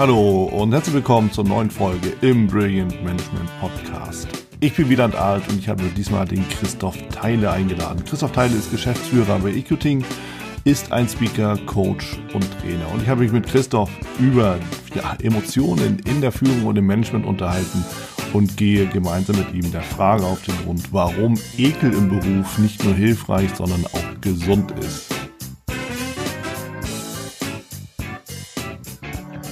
Hallo und herzlich willkommen zur neuen Folge im Brilliant Management Podcast. Ich bin Wieland Alt und ich habe diesmal den Christoph Teile eingeladen. Christoph Teile ist Geschäftsführer bei EQting, ist ein Speaker, Coach und Trainer. Und ich habe mich mit Christoph über ja, Emotionen in der Führung und im Management unterhalten und gehe gemeinsam mit ihm der Frage auf den Grund, warum Ekel im Beruf nicht nur hilfreich, sondern auch gesund ist.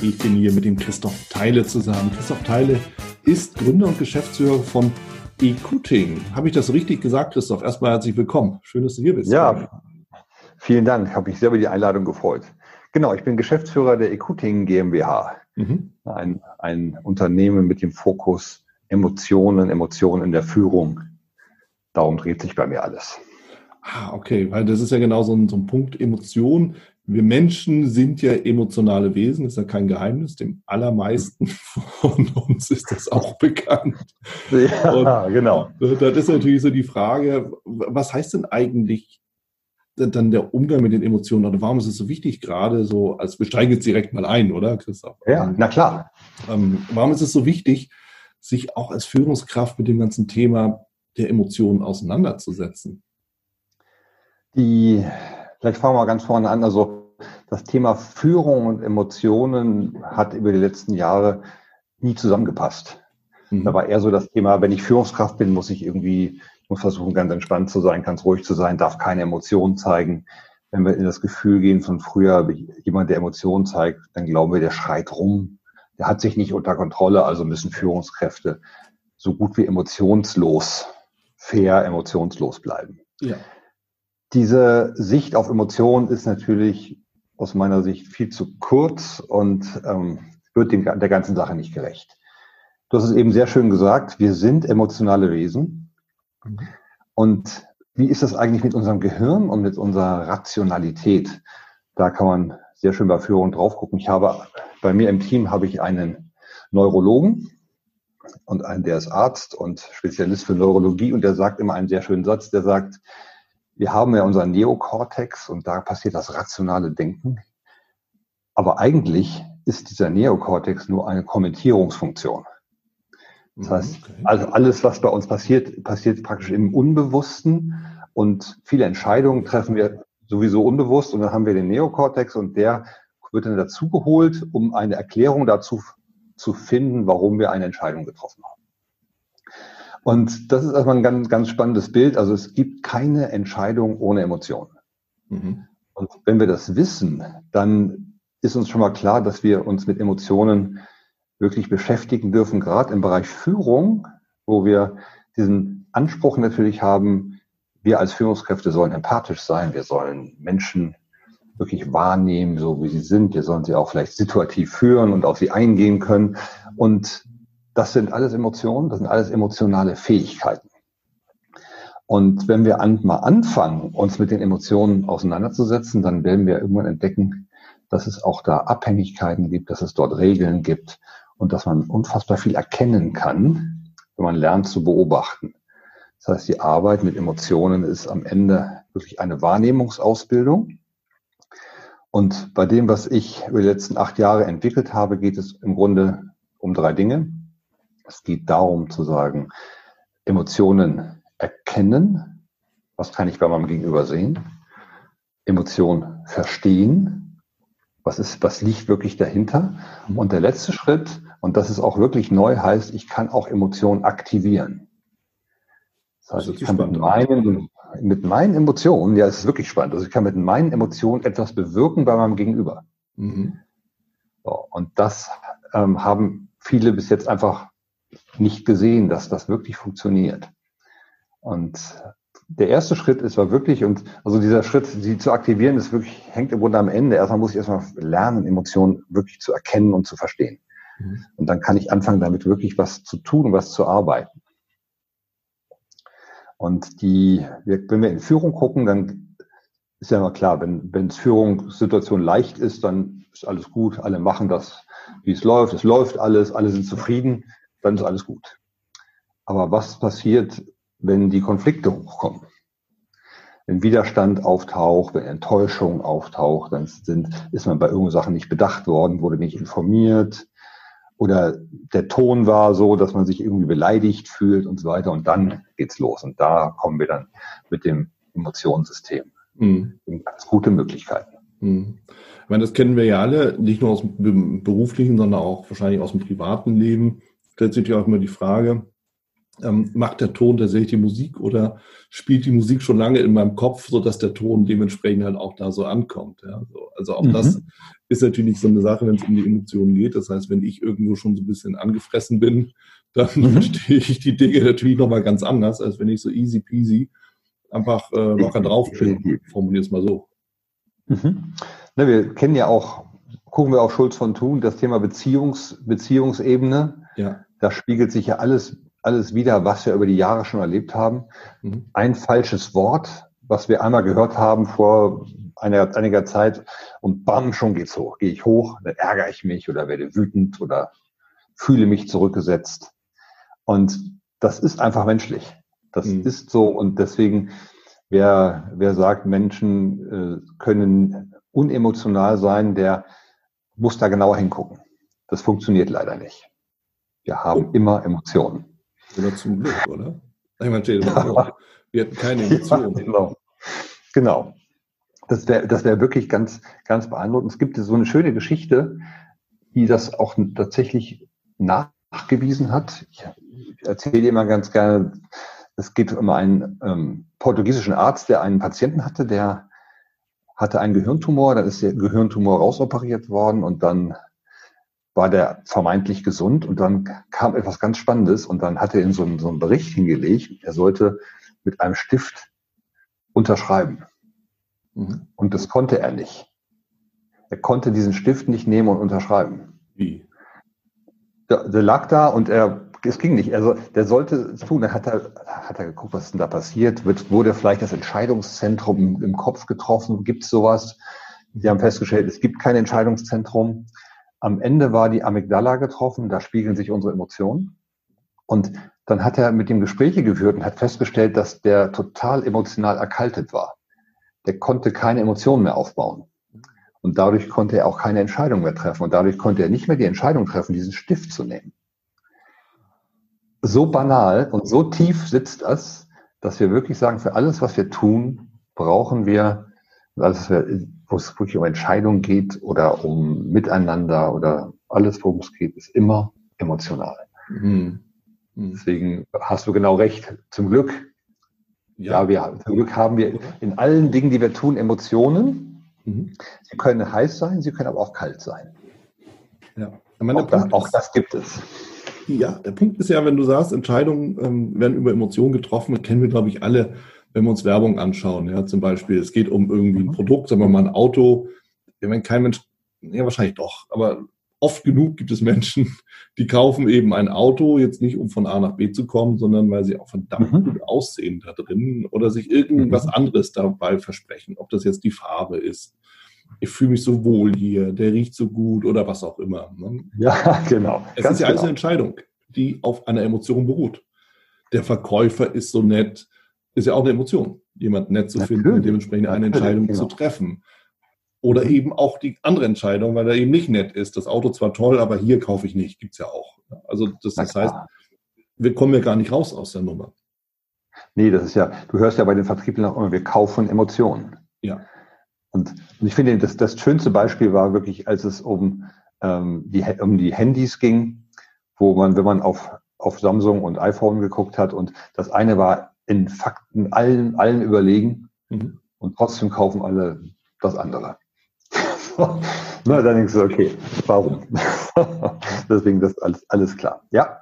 Ich bin hier mit dem Christoph Teile zusammen. Christoph Teile ist Gründer und Geschäftsführer von Ecuting. Habe ich das richtig gesagt, Christoph? Erstmal herzlich willkommen. Schön, dass du hier bist. Ja, vielen Dank. Habe mich sehr über die Einladung gefreut. Genau, ich bin Geschäftsführer der Ecuting GmbH. Mhm. Ein, ein Unternehmen mit dem Fokus Emotionen, Emotionen in der Führung. Darum dreht sich bei mir alles. Ah, okay, weil das ist ja genau so ein, so ein Punkt Emotion wir Menschen sind ja emotionale Wesen, ist ja kein Geheimnis. Dem allermeisten von uns ist das auch bekannt. Ja, Und genau. Das ist natürlich so die Frage, was heißt denn eigentlich dann der Umgang mit den Emotionen oder warum ist es so wichtig, gerade so, als wir steigen jetzt direkt mal ein, oder Christoph? Ja, na klar. Ähm, warum ist es so wichtig, sich auch als Führungskraft mit dem ganzen Thema der Emotionen auseinanderzusetzen? Die, vielleicht fangen wir mal ganz vorne an. Also das Thema Führung und Emotionen hat über die letzten Jahre nie zusammengepasst. Mhm. Da war eher so das Thema, wenn ich Führungskraft bin, muss ich irgendwie, ich muss versuchen, ganz entspannt zu sein, ganz ruhig zu sein, darf keine Emotionen zeigen. Wenn wir in das Gefühl gehen von früher, jemand, der Emotionen zeigt, dann glauben wir, der schreit rum, der hat sich nicht unter Kontrolle, also müssen Führungskräfte so gut wie emotionslos, fair emotionslos bleiben. Ja. Diese Sicht auf Emotionen ist natürlich aus meiner Sicht viel zu kurz und ähm, wird dem, der ganzen Sache nicht gerecht. Du hast es eben sehr schön gesagt, wir sind emotionale Wesen. Mhm. Und wie ist das eigentlich mit unserem Gehirn und mit unserer Rationalität? Da kann man sehr schön bei Führung drauf gucken. Ich habe bei mir im Team habe ich einen Neurologen und einen, der ist Arzt und Spezialist für Neurologie und der sagt immer einen sehr schönen Satz, der sagt, wir haben ja unseren Neokortex und da passiert das rationale Denken. Aber eigentlich ist dieser Neokortex nur eine Kommentierungsfunktion. Das mhm, heißt, also alles, was bei uns passiert, passiert praktisch im Unbewussten und viele Entscheidungen treffen wir sowieso unbewusst und dann haben wir den Neokortex und der wird dann dazugeholt, um eine Erklärung dazu zu finden, warum wir eine Entscheidung getroffen haben. Und das ist erstmal ein ganz, ganz spannendes Bild. Also es gibt keine Entscheidung ohne Emotionen. Mhm. Und wenn wir das wissen, dann ist uns schon mal klar, dass wir uns mit Emotionen wirklich beschäftigen dürfen, gerade im Bereich Führung, wo wir diesen Anspruch natürlich haben, wir als Führungskräfte sollen empathisch sein, wir sollen Menschen wirklich wahrnehmen, so wie sie sind, wir sollen sie auch vielleicht situativ führen und auf sie eingehen können. Und das sind alles Emotionen, das sind alles emotionale Fähigkeiten. Und wenn wir an, mal anfangen, uns mit den Emotionen auseinanderzusetzen, dann werden wir irgendwann entdecken, dass es auch da Abhängigkeiten gibt, dass es dort Regeln gibt und dass man unfassbar viel erkennen kann, wenn man lernt zu beobachten. Das heißt, die Arbeit mit Emotionen ist am Ende wirklich eine Wahrnehmungsausbildung. Und bei dem, was ich über die letzten acht Jahre entwickelt habe, geht es im Grunde um drei Dinge. Es geht darum zu sagen, Emotionen erkennen. Was kann ich bei meinem Gegenüber sehen? Emotionen verstehen. Was ist, was liegt wirklich dahinter? Mhm. Und der letzte Schritt, und das ist auch wirklich neu, heißt, ich kann auch Emotionen aktivieren. Das heißt, ich kann mit meinen, mit meinen Emotionen, ja, es ist wirklich spannend. Also ich kann mit meinen Emotionen etwas bewirken bei meinem Gegenüber. Mhm. So, und das ähm, haben viele bis jetzt einfach nicht gesehen, dass das wirklich funktioniert. Und der erste Schritt ist war wirklich, und also dieser Schritt, sie zu aktivieren, ist wirklich, hängt im Grunde am Ende. Erstmal muss ich erstmal lernen, Emotionen wirklich zu erkennen und zu verstehen. Mhm. Und dann kann ich anfangen, damit wirklich was zu tun was zu arbeiten. Und die, wenn wir in Führung gucken, dann ist ja immer klar, wenn, wenn Führungssituation leicht ist, dann ist alles gut, alle machen das, wie es läuft, es läuft alles, alle sind zufrieden dann ist alles gut. Aber was passiert, wenn die Konflikte hochkommen? wenn Widerstand auftaucht, wenn Enttäuschung auftaucht, dann sind, ist man bei irgendeinen Sachen nicht bedacht worden, wurde nicht informiert oder der Ton war so, dass man sich irgendwie beleidigt fühlt und so weiter und dann geht's los und da kommen wir dann mit dem Emotionssystem mhm. in ganz gute Möglichkeiten. Mhm. Ich meine, das kennen wir ja alle, nicht nur aus dem beruflichen, sondern auch wahrscheinlich aus dem privaten Leben. Stellt sich ja auch immer die Frage, ähm, macht der Ton tatsächlich die Musik oder spielt die Musik schon lange in meinem Kopf, so dass der Ton dementsprechend halt auch da so ankommt. Ja? So, also auch mhm. das ist natürlich so eine Sache, wenn es um die Emotionen geht. Das heißt, wenn ich irgendwo schon so ein bisschen angefressen bin, dann mhm. verstehe ich die Dinge natürlich nochmal ganz anders, als wenn ich so easy peasy einfach äh, locker drauf bin. Formuliere es mal so. Mhm. Na, wir kennen ja auch, gucken wir auf Schulz von Thun, das Thema Beziehungs, Beziehungsebene. Ja. Da spiegelt sich ja alles alles wieder, was wir über die Jahre schon erlebt haben. Mhm. Ein falsches Wort, was wir einmal gehört haben vor einer, einiger Zeit und bam, schon geht's hoch. Gehe ich hoch, dann ärgere ich mich oder werde wütend oder fühle mich zurückgesetzt. Und das ist einfach menschlich. Das mhm. ist so und deswegen, wer, wer sagt, Menschen äh, können unemotional sein, der muss da genauer hingucken. Das funktioniert leider nicht. Wir haben immer Emotionen. Oder zum Glück, oder? Ich meine, wir hätten keine Emotionen. Ja, genau. genau. Das wäre das wär wirklich ganz, ganz beeindruckend. Es gibt so eine schöne Geschichte, die das auch tatsächlich nachgewiesen hat. Ich erzähle dir mal ganz gerne, es geht um einen ähm, portugiesischen Arzt, der einen Patienten hatte, der hatte einen Gehirntumor, dann ist der Gehirntumor rausoperiert worden und dann war der vermeintlich gesund und dann kam etwas ganz Spannendes und dann hat er in so einen, so einen Bericht hingelegt, er sollte mit einem Stift unterschreiben. Mhm. Und das konnte er nicht. Er konnte diesen Stift nicht nehmen und unterschreiben. Wie? Der, der lag da und er, es ging nicht. Also der sollte es tun. Dann hat er, hat er geguckt, was denn da passiert. Wird, wurde vielleicht das Entscheidungszentrum im, im Kopf getroffen? Gibt es sowas? Sie haben festgestellt, es gibt kein Entscheidungszentrum. Am Ende war die Amygdala getroffen, da spiegeln sich unsere Emotionen. Und dann hat er mit ihm Gespräche geführt und hat festgestellt, dass der total emotional erkaltet war. Der konnte keine Emotionen mehr aufbauen. Und dadurch konnte er auch keine Entscheidung mehr treffen. Und dadurch konnte er nicht mehr die Entscheidung treffen, diesen Stift zu nehmen. So banal und so tief sitzt das, dass wir wirklich sagen, für alles, was wir tun, brauchen wir, alles, wo es wirklich um Entscheidungen geht oder um Miteinander oder alles, worum es geht, ist immer emotional. Mhm. Mhm. Deswegen hast du genau recht. Zum Glück, ja, ja wir, zum Glück haben wir in allen Dingen, die wir tun, Emotionen. Mhm. Sie können heiß sein, sie können aber auch kalt sein. Ja. Auch, da, auch, das gibt es. Ja, der Punkt ist ja, wenn du sagst, Entscheidungen ähm, werden über Emotionen getroffen, kennen wir, glaube ich, alle wenn wir uns Werbung anschauen, ja, zum Beispiel, es geht um irgendwie ein mhm. Produkt, sagen wir mal ein Auto, wenn kein Mensch, ja, wahrscheinlich doch, aber oft genug gibt es Menschen, die kaufen eben ein Auto, jetzt nicht um von A nach B zu kommen, sondern weil sie auch verdammt mhm. gut aussehen da drin oder sich irgendwas mhm. anderes dabei versprechen, ob das jetzt die Farbe ist. Ich fühle mich so wohl hier, der riecht so gut oder was auch immer. Ne? Ja, genau. Es Ganz ist ja genau. alles eine Entscheidung, die auf einer Emotion beruht. Der Verkäufer ist so nett, ist ja auch eine Emotion, jemand nett zu finden und dementsprechend eine Entscheidung genau. zu treffen. Oder eben auch die andere Entscheidung, weil er eben nicht nett ist. Das Auto zwar toll, aber hier kaufe ich nicht. Gibt es ja auch. Also das, das heißt, wir kommen ja gar nicht raus aus der Nummer. Nee, das ist ja, du hörst ja bei den Vertrieblern auch immer, wir kaufen Emotionen. Ja. Und, und ich finde, das, das schönste Beispiel war wirklich, als es um, ähm, die, um die Handys ging, wo man, wenn man auf, auf Samsung und iPhone geguckt hat und das eine war in Fakten allen, allen überlegen mhm. und trotzdem kaufen alle das andere. Na, dann denkst du, okay, warum? Deswegen das alles, alles klar. Ja.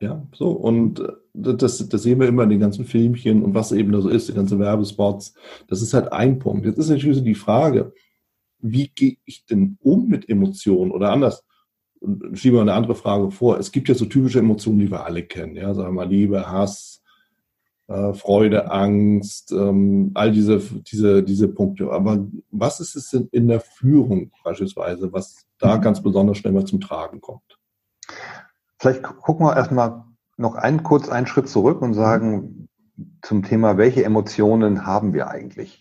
Ja, so. Und äh, das, das sehen wir immer in den ganzen Filmchen und was eben da so ist, die ganzen Werbespots. Das ist halt ein Punkt. Jetzt ist natürlich die Frage, wie gehe ich denn um mit Emotionen oder anders? Und schieben wir eine andere Frage vor. Es gibt ja so typische Emotionen, die wir alle kennen. Ja, sagen wir mal Liebe, Hass, äh, Freude, Angst, ähm, all diese, diese, diese Punkte. Aber was ist es denn in der Führung beispielsweise, was da mhm. ganz besonders schnell mal zum Tragen kommt? Vielleicht gucken wir erstmal noch einen kurz einen Schritt zurück und sagen, zum Thema, welche Emotionen haben wir eigentlich?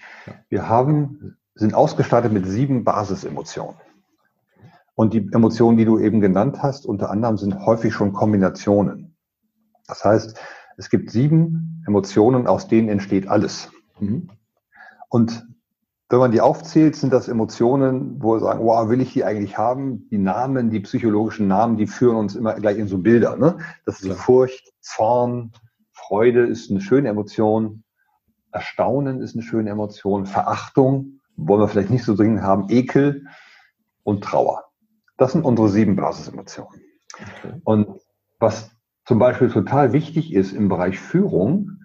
Wir haben, sind ausgestattet mit sieben Basisemotionen. Und die Emotionen, die du eben genannt hast, unter anderem sind häufig schon Kombinationen. Das heißt, es gibt sieben Emotionen, aus denen entsteht alles. Mhm. Und wenn man die aufzählt, sind das Emotionen, wo wir sagen, wow, will ich die eigentlich haben? Die Namen, die psychologischen Namen, die führen uns immer gleich in so Bilder. Ne? Das ist ja. Furcht, Zorn, Freude ist eine schöne Emotion, Erstaunen ist eine schöne Emotion, Verachtung wollen wir vielleicht nicht so dringend haben, Ekel und Trauer. Das sind unsere sieben Basisemotionen. Okay. Und was zum Beispiel total wichtig ist im Bereich Führung,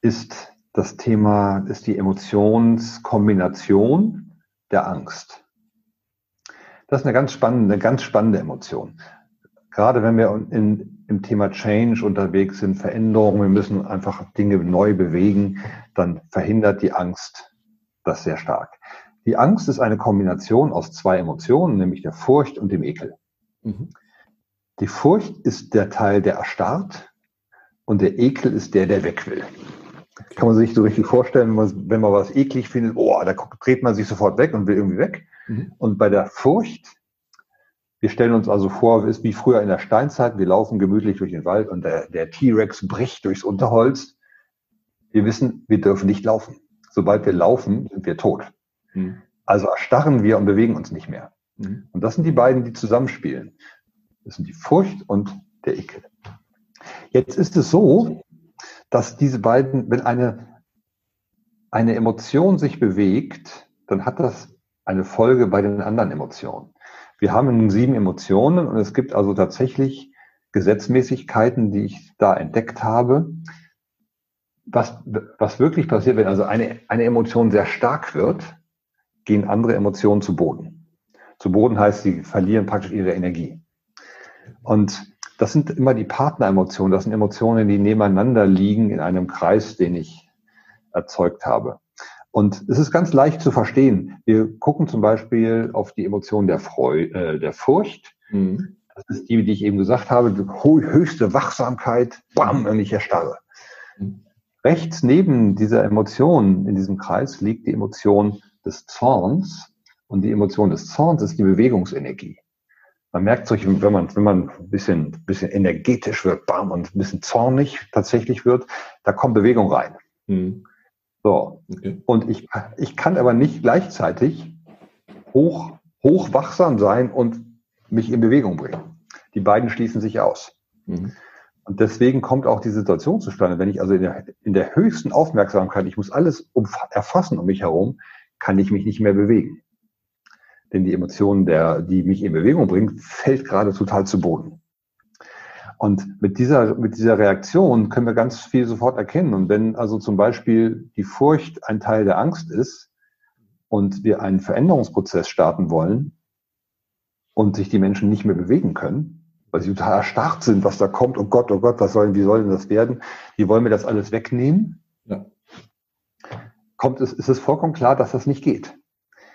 ist das Thema, ist die Emotionskombination der Angst. Das ist eine ganz spannende, eine ganz spannende Emotion. Gerade wenn wir in, im Thema Change unterwegs sind, Veränderungen, wir müssen einfach Dinge neu bewegen, dann verhindert die Angst das sehr stark. Die Angst ist eine Kombination aus zwei Emotionen, nämlich der Furcht und dem Ekel. Mhm. Die Furcht ist der Teil, der erstarrt und der Ekel ist der, der weg will. Kann man sich so richtig vorstellen, wenn man, wenn man was eklig findet, oh, da dreht man sich sofort weg und will irgendwie weg. Mhm. Und bei der Furcht, wir stellen uns also vor, es ist wie früher in der Steinzeit, wir laufen gemütlich durch den Wald und der, der T-Rex bricht durchs Unterholz. Wir wissen, wir dürfen nicht laufen. Sobald wir laufen, sind wir tot. Mhm. Also erstarren wir und bewegen uns nicht mehr. Mhm. Und das sind die beiden, die zusammenspielen. Das sind die Furcht und der Ekel. Jetzt ist es so, dass diese beiden, wenn eine, eine Emotion sich bewegt, dann hat das eine Folge bei den anderen Emotionen. Wir haben nun sieben Emotionen und es gibt also tatsächlich Gesetzmäßigkeiten, die ich da entdeckt habe. Was, was wirklich passiert, wenn also eine, eine Emotion sehr stark wird, gehen andere Emotionen zu Boden. Zu Boden heißt, sie verlieren praktisch ihre Energie. Und das sind immer die Partneremotionen. Das sind Emotionen, die nebeneinander liegen in einem Kreis, den ich erzeugt habe. Und es ist ganz leicht zu verstehen. Wir gucken zum Beispiel auf die Emotion der, Freude, äh, der Furcht. Mhm. Das ist die, die ich eben gesagt habe, die höchste Wachsamkeit, bam, und ich erstarre. Mhm. Rechts neben dieser Emotion in diesem Kreis liegt die Emotion des Zorns. Und die Emotion des Zorns ist die Bewegungsenergie. Man merkt sich, wenn man, wenn man ein bisschen, bisschen energetisch wird, bam, und ein bisschen zornig tatsächlich wird, da kommt Bewegung rein. Mhm. So. Okay. Und ich, ich kann aber nicht gleichzeitig hoch, hoch wachsam sein und mich in Bewegung bringen. Die beiden schließen sich aus. Mhm. Und deswegen kommt auch die Situation zustande, wenn ich also in der, in der höchsten Aufmerksamkeit, ich muss alles erfassen um mich herum, kann ich mich nicht mehr bewegen. Denn die Emotion, der, die mich in Bewegung bringt, fällt gerade total zu Boden. Und mit dieser, mit dieser Reaktion können wir ganz viel sofort erkennen. Und wenn also zum Beispiel die Furcht ein Teil der Angst ist und wir einen Veränderungsprozess starten wollen und sich die Menschen nicht mehr bewegen können, weil sie total erstarrt sind, was da kommt, oh Gott, oh Gott, was sollen, wie soll denn das werden? Wie wollen wir das alles wegnehmen? Ja kommt es, ist es vollkommen klar, dass das nicht geht.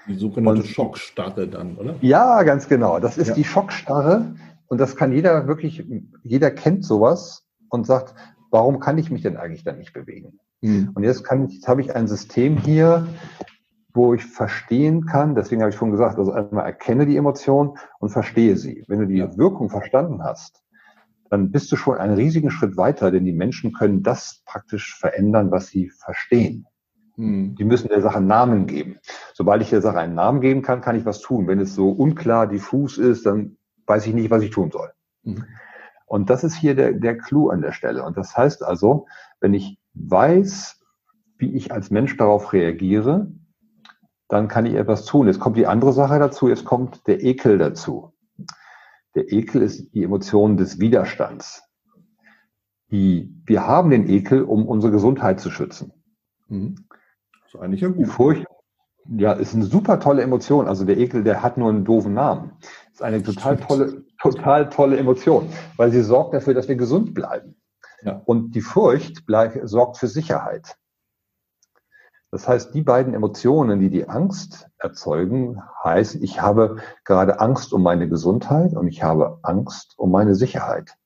Die sogenannte und, Schockstarre dann, oder? Ja, ganz genau. Das ist ja. die Schockstarre. Und das kann jeder wirklich, jeder kennt sowas und sagt, warum kann ich mich denn eigentlich dann nicht bewegen? Mhm. Und jetzt kann ich, jetzt habe ich ein System hier, wo ich verstehen kann, deswegen habe ich schon gesagt, also einmal erkenne die Emotion und verstehe sie. Wenn du die ja. Wirkung verstanden hast, dann bist du schon einen riesigen Schritt weiter, denn die Menschen können das praktisch verändern, was sie verstehen. Hm. Die müssen der Sache einen Namen geben. Sobald ich der Sache einen Namen geben kann, kann ich was tun. Wenn es so unklar, diffus ist, dann weiß ich nicht, was ich tun soll. Mhm. Und das ist hier der, der Clou an der Stelle. Und das heißt also, wenn ich weiß, wie ich als Mensch darauf reagiere, dann kann ich etwas tun. Jetzt kommt die andere Sache dazu, jetzt kommt der Ekel dazu. Der Ekel ist die Emotion des Widerstands. Die, wir haben den Ekel, um unsere Gesundheit zu schützen. Mhm ist eigentlich ja gut. Furcht, ja, ist eine super tolle Emotion. Also der Ekel, der hat nur einen doofen Namen. Ist eine total tolle, total tolle Emotion, weil sie sorgt dafür, dass wir gesund bleiben. Ja. Und die Furcht bleib, sorgt für Sicherheit. Das heißt, die beiden Emotionen, die die Angst erzeugen, heißen, ich habe gerade Angst um meine Gesundheit und ich habe Angst um meine Sicherheit.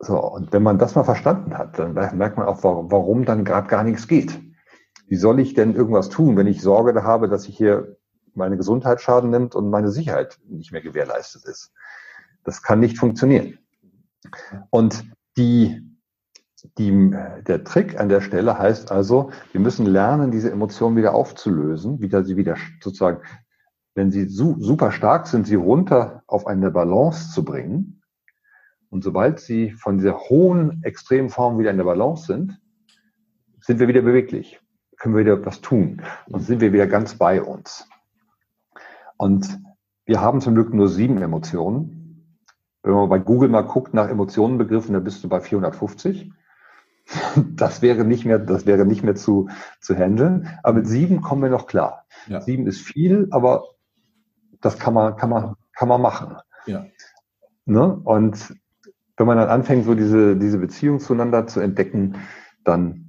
So, und wenn man das mal verstanden hat, dann merkt man auch, warum dann gerade gar nichts geht. Wie soll ich denn irgendwas tun, wenn ich Sorge habe, dass ich hier meine Gesundheit Schaden nimmt und meine Sicherheit nicht mehr gewährleistet ist? Das kann nicht funktionieren. Und die, die, der Trick an der Stelle heißt also, wir müssen lernen, diese Emotionen wieder aufzulösen, wieder sie wieder sozusagen, wenn sie su super stark sind, sie runter auf eine Balance zu bringen und sobald sie von dieser hohen Extremform wieder in der Balance sind, sind wir wieder beweglich, können wir wieder was tun und sind wir wieder ganz bei uns. Und wir haben zum Glück nur sieben Emotionen. Wenn man bei Google mal guckt nach Emotionenbegriffen, dann bist du bei 450. Das wäre nicht mehr, das wäre nicht mehr zu, zu handeln. Aber mit sieben kommen wir noch klar. Ja. Sieben ist viel, aber das kann man, kann man, kann man machen. Ja. Ne? Und wenn man dann anfängt, so diese, diese Beziehung zueinander zu entdecken, dann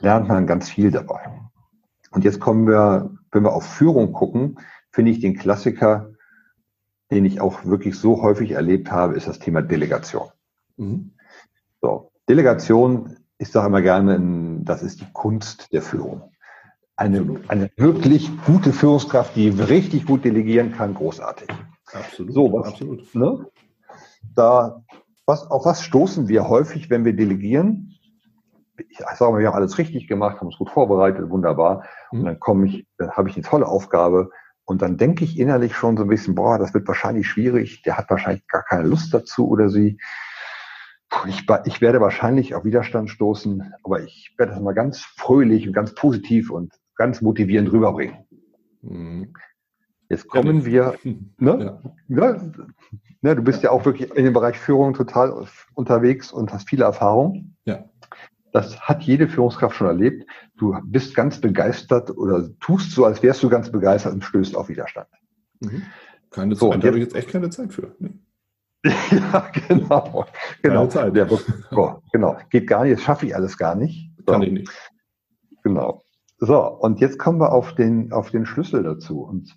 lernt man ganz viel dabei. Und jetzt kommen wir, wenn wir auf Führung gucken, finde ich den Klassiker, den ich auch wirklich so häufig erlebt habe, ist das Thema Delegation. Mhm. So, Delegation, ich sage immer gerne, das ist die Kunst der Führung. Eine, eine wirklich gute Führungskraft, die richtig gut delegieren kann, großartig. Absolut. So, was, absolut. Ne? Da was, auf was stoßen wir häufig, wenn wir delegieren? Ich sage mal, wir haben alles richtig gemacht, haben uns gut vorbereitet, wunderbar. Und mhm. dann komme ich, dann habe ich eine tolle Aufgabe. Und dann denke ich innerlich schon so ein bisschen, boah, das wird wahrscheinlich schwierig. Der hat wahrscheinlich gar keine Lust dazu oder sie. Ich, ich werde wahrscheinlich auf Widerstand stoßen, aber ich werde das mal ganz fröhlich und ganz positiv und ganz motivierend rüberbringen. Mhm. Jetzt kommen wir, ne? Ja. Ja, ne, du bist ja auch wirklich in dem Bereich Führung total unterwegs und hast viele Erfahrungen. Ja. Das hat jede Führungskraft schon erlebt. Du bist ganz begeistert oder tust so, als wärst du ganz begeistert und stößt auf Widerstand. Mhm. Keine Zeit, so, da habe ich jetzt echt keine Zeit für. Ne? ja, genau. genau. Keine Zeit. Der, genau. Geht gar nicht, das schaffe ich alles gar nicht. So. Kann ich nicht. Genau. So, und jetzt kommen wir auf den, auf den Schlüssel dazu. Und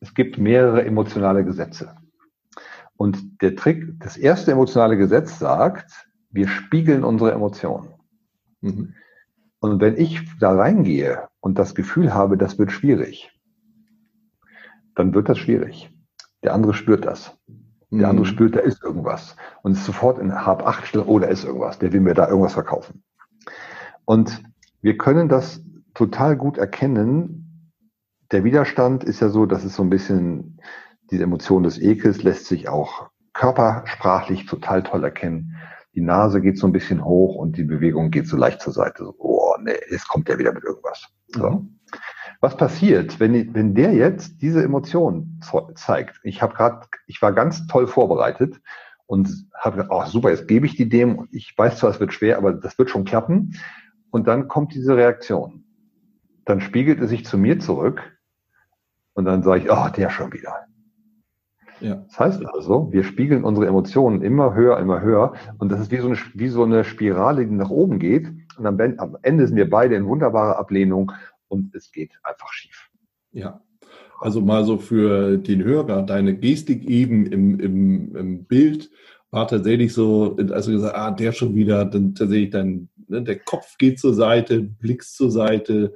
es gibt mehrere emotionale Gesetze. Und der Trick, das erste emotionale Gesetz sagt, wir spiegeln unsere Emotionen. Mhm. Und wenn ich da reingehe und das Gefühl habe, das wird schwierig, dann wird das schwierig. Der andere spürt das. Der andere mhm. spürt, da ist irgendwas. Und ist sofort in Hab 8 Stelle, oh, da ist irgendwas. Der will mir da irgendwas verkaufen. Und wir können das total gut erkennen, der Widerstand ist ja so, dass es so ein bisschen, diese Emotion des Ekels lässt sich auch körpersprachlich total toll erkennen. Die Nase geht so ein bisschen hoch und die Bewegung geht so leicht zur Seite. So, oh, nee, jetzt kommt der wieder mit irgendwas. So. Mhm. Was passiert, wenn, wenn der jetzt diese Emotion zeigt? Ich habe gerade, ich war ganz toll vorbereitet und habe gedacht, oh super, jetzt gebe ich die dem. Ich weiß zwar, es wird schwer, aber das wird schon klappen. Und dann kommt diese Reaktion. Dann spiegelt es sich zu mir zurück und dann sage ich, oh, der schon wieder. Ja. Das heißt also, wir spiegeln unsere Emotionen immer höher, immer höher. Und das ist wie so eine, wie so eine Spirale, die nach oben geht. Und am, am Ende sind wir beide in wunderbarer Ablehnung und es geht einfach schief. Ja. Also mal so für den Hörer, deine Gestik eben im, im, im Bild war tatsächlich so, als du gesagt ah, der schon wieder, dann tatsächlich dann, ne, der Kopf geht zur Seite, blickst zur Seite,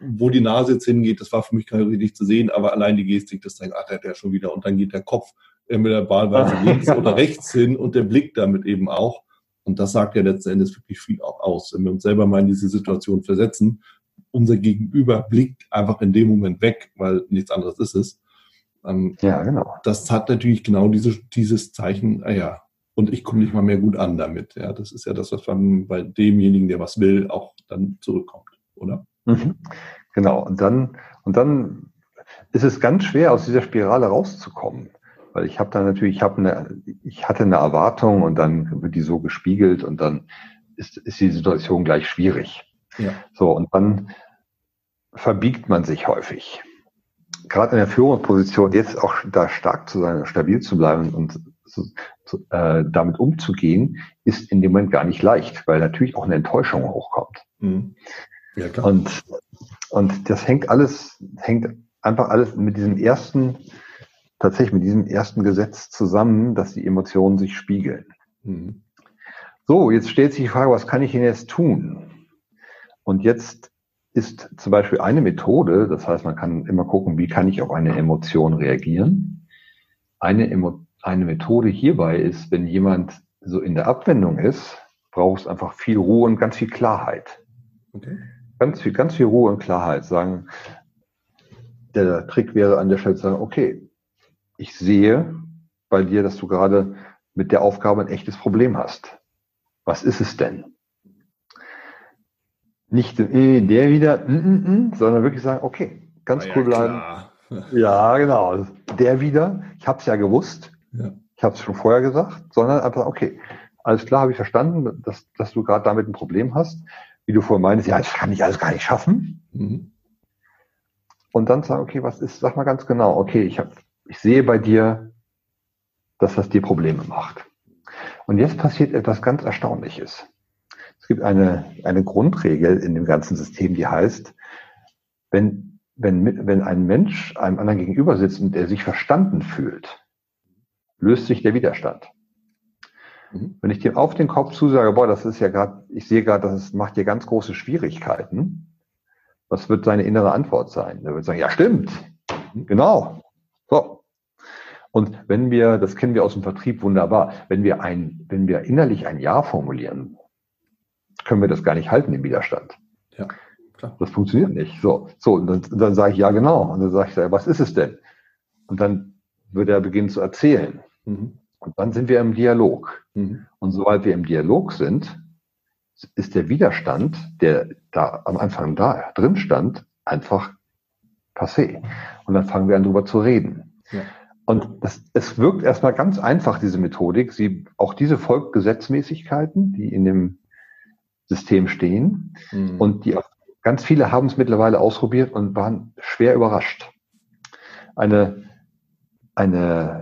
wo die Nase jetzt hingeht, das war für mich gar nicht zu sehen, aber allein die Gestik, das zeigt, ach, der, der schon wieder. Und dann geht der Kopf entweder wahlweise links oder rechts hin und der Blick damit eben auch. Und das sagt ja letzten Endes wirklich viel auch aus. Wenn wir uns selber mal in diese Situation versetzen, unser Gegenüber blickt einfach in dem Moment weg, weil nichts anderes ist es. Ähm, ja, genau. Das hat natürlich genau diese, dieses Zeichen, ah ja, und ich komme nicht mal mehr gut an damit. Ja, das ist ja das, was man bei demjenigen, der was will, auch dann zurückkommt, oder? Mhm. Genau. Und dann, und dann ist es ganz schwer, aus dieser Spirale rauszukommen. Weil ich habe da natürlich, ich habe eine, ich hatte eine Erwartung und dann wird die so gespiegelt und dann ist, ist die Situation gleich schwierig. Ja. So, und dann verbiegt man sich häufig. Gerade in der Führungsposition, jetzt auch da stark zu sein, stabil zu bleiben und äh, damit umzugehen, ist in dem Moment gar nicht leicht, weil natürlich auch eine Enttäuschung hochkommt. Mhm. Ja, klar. Und, und das hängt alles, hängt einfach alles mit diesem ersten, tatsächlich mit diesem ersten Gesetz zusammen, dass die Emotionen sich spiegeln. Mhm. So, jetzt stellt sich die Frage, was kann ich denn jetzt tun? Und jetzt ist zum Beispiel eine Methode, das heißt, man kann immer gucken, wie kann ich auf eine Emotion reagieren. Eine, Emo eine Methode hierbei ist, wenn jemand so in der Abwendung ist, braucht es einfach viel Ruhe und ganz viel Klarheit. Okay. Ganz viel, ganz viel Ruhe und Klarheit. Sagen, der Trick wäre an der Stelle zu sagen, okay, ich sehe bei dir, dass du gerade mit der Aufgabe ein echtes Problem hast. Was ist es denn? Nicht äh, der wieder, mm, mm, mm, sondern wirklich sagen, okay, ganz cool bleiben. Ja, genau. Der wieder, ich habe es ja gewusst, ja. ich habe es schon vorher gesagt, sondern einfach, okay, alles klar, habe ich verstanden, dass, dass du gerade damit ein Problem hast. Wie du vorhin meinst, ja, das kann ich alles gar nicht schaffen. Mhm. Und dann sagen, okay, was ist, sag mal ganz genau, okay, ich, hab, ich sehe bei dir, dass das dir Probleme macht. Und jetzt passiert etwas ganz Erstaunliches. Es gibt eine, eine Grundregel in dem ganzen System, die heißt, wenn, wenn, wenn ein Mensch einem anderen gegenüber sitzt und der sich verstanden fühlt, löst sich der Widerstand. Mhm. Wenn ich dem auf den Kopf zusage, boah, das ist ja gerade, ich sehe gerade, das macht dir ganz große Schwierigkeiten, was wird seine innere Antwort sein? Er wird sagen, ja, stimmt, genau. So. Und wenn wir, das kennen wir aus dem Vertrieb wunderbar, wenn wir ein, wenn wir innerlich ein Ja formulieren, können wir das gar nicht halten im Widerstand. Ja, klar. Das funktioniert nicht. So, so, und dann, dann sage ich ja genau. Und dann sage ich, was ist es denn? Und dann wird er beginnen zu erzählen. Mhm. Und dann sind wir im Dialog. Mhm. Und sobald wir im Dialog sind, ist der Widerstand, der da am Anfang da drin stand, einfach passé. Und dann fangen wir an, drüber zu reden. Ja. Und das, es wirkt erstmal ganz einfach, diese Methodik. Sie, auch diese folgt Gesetzmäßigkeiten, die in dem System stehen. Mhm. Und die, ganz viele haben es mittlerweile ausprobiert und waren schwer überrascht. Eine, eine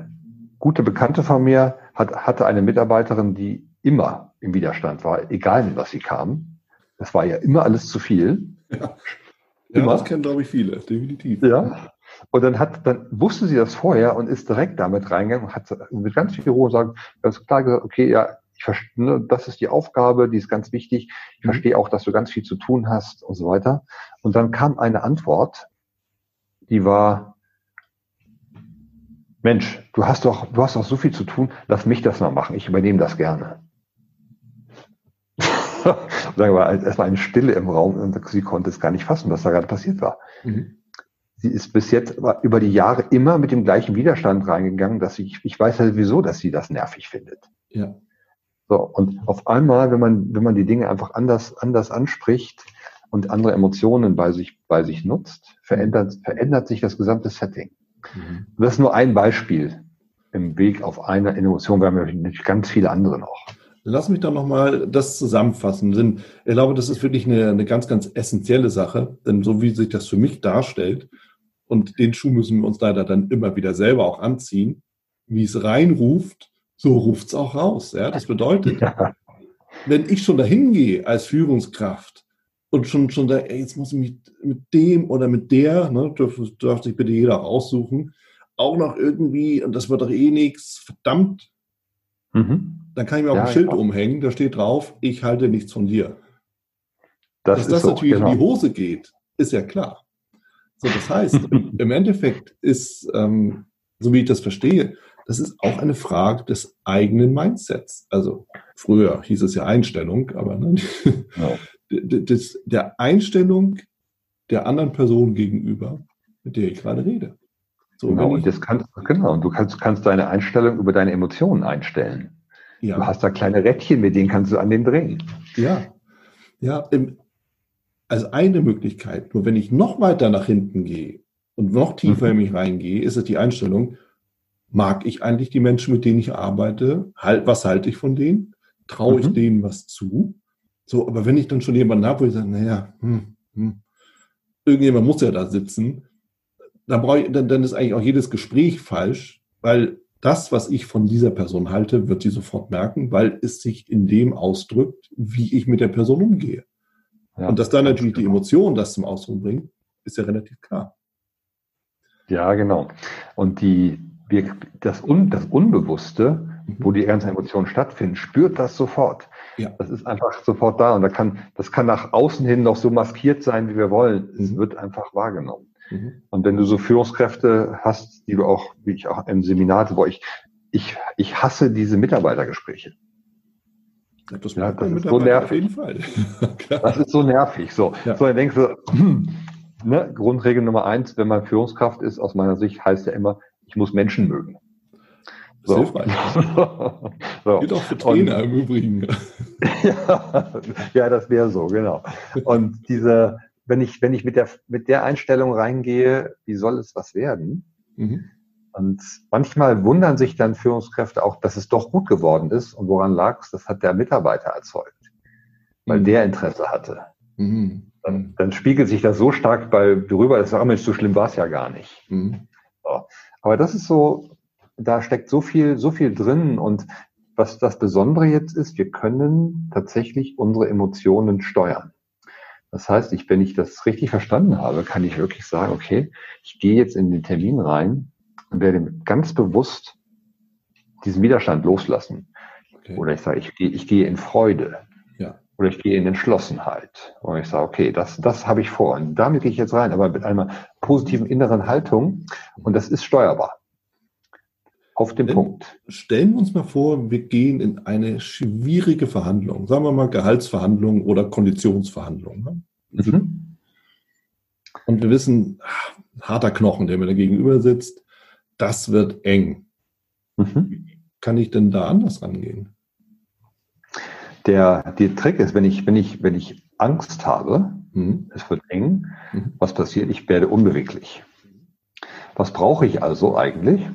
gute Bekannte von mir hat, hatte eine Mitarbeiterin, die immer im Widerstand war, egal mit was sie kam. Das war ja immer alles zu viel. Ja, ja das kennen, glaube ich, viele, definitiv. Ja. Und dann hat, dann wusste sie das vorher und ist direkt damit reingegangen und hat mit ganz viel Ruhe gesagt, ganz klar gesagt, okay, ja, ich verstehe, ne, das ist die Aufgabe, die ist ganz wichtig. Ich mhm. verstehe auch, dass du ganz viel zu tun hast und so weiter. Und dann kam eine Antwort, die war, Mensch, du hast doch, du hast doch so viel zu tun, lass mich das mal machen, ich übernehme das gerne. Sagen wir, es war eine Stille im Raum und sie konnte es gar nicht fassen, was da gerade passiert war. Mhm. Sie ist bis jetzt über die Jahre immer mit dem gleichen Widerstand reingegangen, dass ich, ich weiß ja sowieso, dass sie das nervig findet. Ja. So, und auf einmal, wenn man, wenn man die Dinge einfach anders, anders anspricht und andere Emotionen bei sich, bei sich nutzt, verändert, verändert sich das gesamte Setting. Mhm. Das ist nur ein Beispiel im Weg auf eine Innovation. Wir haben natürlich ganz viele andere noch. Lass mich doch nochmal das zusammenfassen, denn ich glaube, das ist wirklich eine, eine ganz, ganz essentielle Sache, denn so wie sich das für mich darstellt, und den Schuh müssen wir uns leider dann immer wieder selber auch anziehen, wie es reinruft, so ruft es auch raus. Ja? Das bedeutet, ja. wenn ich schon dahin gehe als Führungskraft und schon, schon da, ey, jetzt muss ich mich mit dem oder mit der, ne, dürfte, dürfte sich bitte jeder aussuchen, auch noch irgendwie, und das wird doch eh nichts, verdammt, mhm. dann kann ich mir auch ja, ein Schild umhängen, da steht drauf, ich halte nichts von dir. Das Dass das so, natürlich genau. in die Hose geht, ist ja klar. So, das heißt, im Endeffekt ist, ähm, so wie ich das verstehe, das ist auch eine Frage des eigenen Mindsets. Also früher hieß es ja Einstellung, aber ne, ja. des, der Einstellung der anderen Person gegenüber, mit der ich gerade rede. So, genau, und das kannst, genau, und du kannst, kannst deine Einstellung über deine Emotionen einstellen. Ja. Du hast da kleine Rädchen, mit denen kannst du an den drehen. Ja, ja, im, als eine Möglichkeit. Nur wenn ich noch weiter nach hinten gehe und noch tiefer mhm. in mich reingehe, ist es die Einstellung, mag ich eigentlich die Menschen, mit denen ich arbeite? Halt, was halte ich von denen? Traue mhm. ich denen was zu? So, aber wenn ich dann schon jemanden habe, wo ich sage, naja, hm, hm, irgendjemand muss ja da sitzen, dann, brauche ich, dann, dann ist eigentlich auch jedes Gespräch falsch, weil das, was ich von dieser Person halte, wird sie sofort merken, weil es sich in dem ausdrückt, wie ich mit der Person umgehe. Ja, und dass dann natürlich die genau. Emotion das zum Ausdruck bringt, ist ja relativ klar. Ja, genau. Und die, das, Un, das Unbewusste, mhm. wo die ganzen Emotionen stattfinden, spürt das sofort. Ja. Das ist einfach sofort da und da kann, das kann nach außen hin noch so maskiert sein, wie wir wollen. Es mhm. wird einfach wahrgenommen. Mhm. Und wenn du so Führungskräfte hast, die du auch, wie ich auch im Seminar hatte, wo ich, ich, ich hasse diese Mitarbeitergespräche. Das, ja, das ist so nervig. Auf jeden Fall. das ist so nervig. So, ja. so dann denkst du, hm, ne, Grundregel Nummer eins, wenn man Führungskraft ist, aus meiner Sicht heißt ja immer, ich muss Menschen mögen. So. Hilfreich. so. Geht auch für Trainer Und, im Übrigen. ja, ja, das wäre so, genau. Und diese, wenn ich, wenn ich mit der, mit der Einstellung reingehe, wie soll es was werden? Mhm. Und manchmal wundern sich dann Führungskräfte auch, dass es doch gut geworden ist. Und woran lag es? Das hat der Mitarbeiter erzeugt, weil mhm. der Interesse hatte. Mhm. Dann, dann, spiegelt sich das so stark bei drüber, dass Mensch, so schlimm war es ja gar nicht. Mhm. So. Aber das ist so, da steckt so viel, so viel drin. Und was das Besondere jetzt ist, wir können tatsächlich unsere Emotionen steuern. Das heißt, ich, wenn ich das richtig verstanden habe, kann ich wirklich sagen, okay, ich gehe jetzt in den Termin rein und werde ganz bewusst diesen Widerstand loslassen. Okay. Oder ich sage, ich gehe, ich gehe in Freude. Ja. Oder ich gehe in Entschlossenheit. Und ich sage, okay, das, das habe ich vor. Und damit gehe ich jetzt rein, aber mit einer positiven inneren Haltung. Und das ist steuerbar. Auf den Punkt. Stellen wir uns mal vor, wir gehen in eine schwierige Verhandlung, sagen wir mal Gehaltsverhandlung oder Konditionsverhandlung. Ne? Mhm. Und wir wissen, harter Knochen, der mir da gegenüber sitzt, das wird eng. Mhm. Wie kann ich denn da anders rangehen? Der, der Trick ist, wenn ich, wenn ich, wenn ich Angst habe, mhm. es wird eng, mhm. was passiert? Ich werde unbeweglich. Was brauche ich also eigentlich?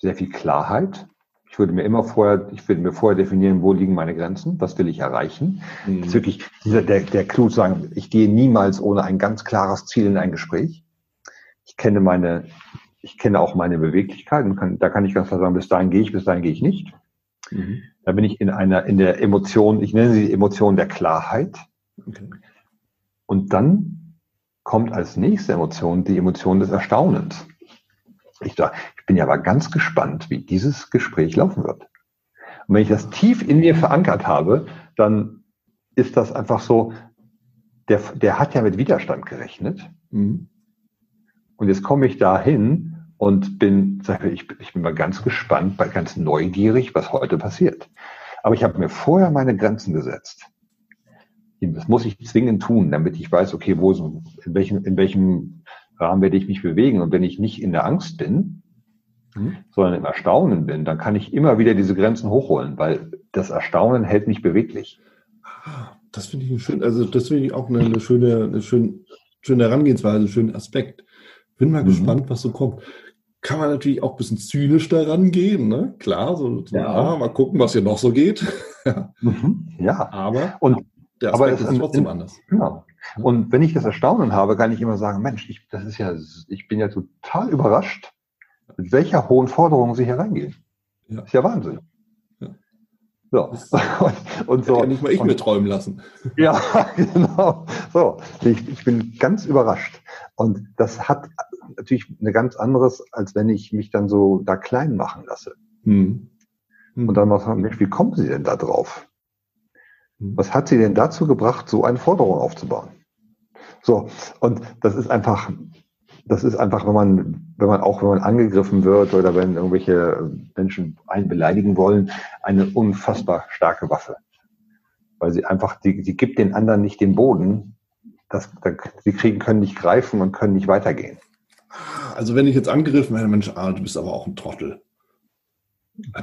Sehr viel Klarheit. Ich würde mir immer vorher, ich würde mir vorher definieren, wo liegen meine Grenzen, was will ich erreichen. Mhm. Das ist wirklich dieser, der, der Clou zu sagen, ich gehe niemals ohne ein ganz klares Ziel in ein Gespräch. Ich kenne meine, ich kenne auch meine Beweglichkeit und kann, da kann ich ganz klar sagen, bis dahin gehe ich, bis dahin gehe ich nicht. Mhm. Da bin ich in einer, in der Emotion, ich nenne sie die Emotion der Klarheit. Okay. Und dann kommt als nächste Emotion die Emotion des Erstaunens. Ich, da, ich bin ja aber ganz gespannt, wie dieses Gespräch laufen wird. Und wenn ich das tief in mir verankert habe, dann ist das einfach so, der, der hat ja mit Widerstand gerechnet. Mhm. Und jetzt komme ich dahin und bin, ich, ich bin mal ganz gespannt, ganz neugierig, was heute passiert. Aber ich habe mir vorher meine Grenzen gesetzt. Das muss ich zwingend tun, damit ich weiß, okay, wo, in welchem, in welchem Rahmen werde ich mich bewegen. Und wenn ich nicht in der Angst bin, mhm. sondern im Erstaunen bin, dann kann ich immer wieder diese Grenzen hochholen, weil das Erstaunen hält mich beweglich. Ah, das finde ich schön, also das finde ich auch eine, eine, schöne, eine schön, schöne Herangehensweise, einen schönen Aspekt. Bin mal mhm. gespannt, was so kommt. Kann man natürlich auch ein bisschen zynisch daran gehen, ne? Klar, so, ja. ah, mal gucken, was hier noch so geht. ja. Mhm. ja. Aber, und, der Aspekt aber ist trotzdem anders. Genau. Und wenn ich das Erstaunen habe, kann ich immer sagen, Mensch, ich, das ist ja, ich bin ja total überrascht, mit welcher hohen Forderung Sie hier reingehen. Ja. Ist ja Wahnsinn. Ja. So. Und, und so. Ja nicht mal ich und, mir träumen lassen. Ja, genau. So. Ich, ich bin ganz überrascht. Und das hat natürlich eine ganz anderes, als wenn ich mich dann so da klein machen lasse. Hm. Hm. Und dann mal sagen, Mensch, wie kommen Sie denn da drauf? Hm. Was hat Sie denn dazu gebracht, so eine Forderung aufzubauen? So, und das ist einfach, das ist einfach, wenn man, wenn man auch, wenn man angegriffen wird oder wenn irgendwelche Menschen einen beleidigen wollen, eine unfassbar starke Waffe. Weil sie einfach, die, die gibt den anderen nicht den Boden. Das, sie kriegen, können nicht greifen und können nicht weitergehen. Also wenn ich jetzt angegriffen werde, Mensch, ah, du bist aber auch ein Trottel.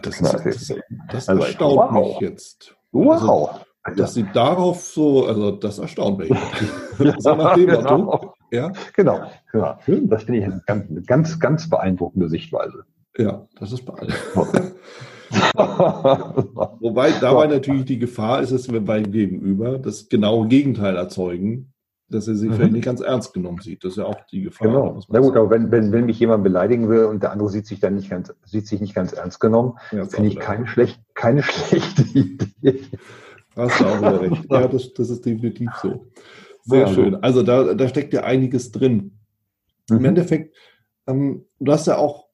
Das, ist, das, das also, erstaunt wow. mich jetzt. Wow. Also, dass sie darauf so, also das erstaunt mich. so nach dem genau. Ja? Genau. Ja. Das finde ich eine ganz, ganz, ganz beeindruckende Sichtweise. Ja, das ist beeindruckend. Wobei dabei natürlich die Gefahr ist, dass wir beim Gegenüber das genaue Gegenteil erzeugen, dass er sich mhm. vielleicht nicht ganz ernst genommen sieht. Das ist ja auch die Gefahr. Genau. Na gut, aber wenn, wenn, wenn mich jemand beleidigen will und der andere sieht sich dann nicht ganz, sieht sich nicht ganz ernst genommen, ja, finde ich keine, schlecht, keine schlechte Idee. Hast du auch wieder recht. Ja, das, das ist definitiv so. Sehr ja, schön. Also da, da steckt ja einiges drin. Mhm. Im Endeffekt, ähm, du hast ja auch,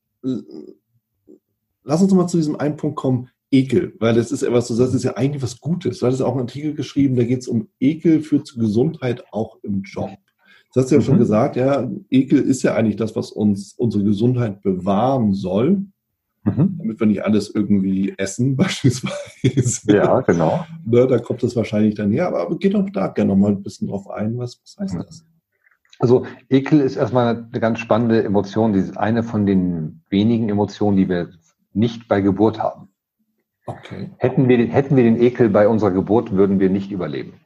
lass uns mal zu diesem einen Punkt kommen, Ekel, weil das ist etwas, du sagst, ist ja eigentlich was Gutes. Du hattest auch einen Artikel geschrieben, da geht es um Ekel führt zu Gesundheit auch im Job. Das hast du ja mhm. schon gesagt, ja, Ekel ist ja eigentlich das, was uns unsere Gesundheit bewahren soll, mhm. damit wir nicht alles irgendwie essen, beispielsweise. Ja, genau. Ne, da kommt das wahrscheinlich dann her, aber geht doch da gerne noch mal ein bisschen drauf ein, was, was heißt mhm. das? Also Ekel ist erstmal eine ganz spannende Emotion. Die ist eine von den wenigen Emotionen, die wir nicht bei Geburt haben. Okay. Hätten wir, den, hätten wir den Ekel bei unserer Geburt, würden wir nicht überleben.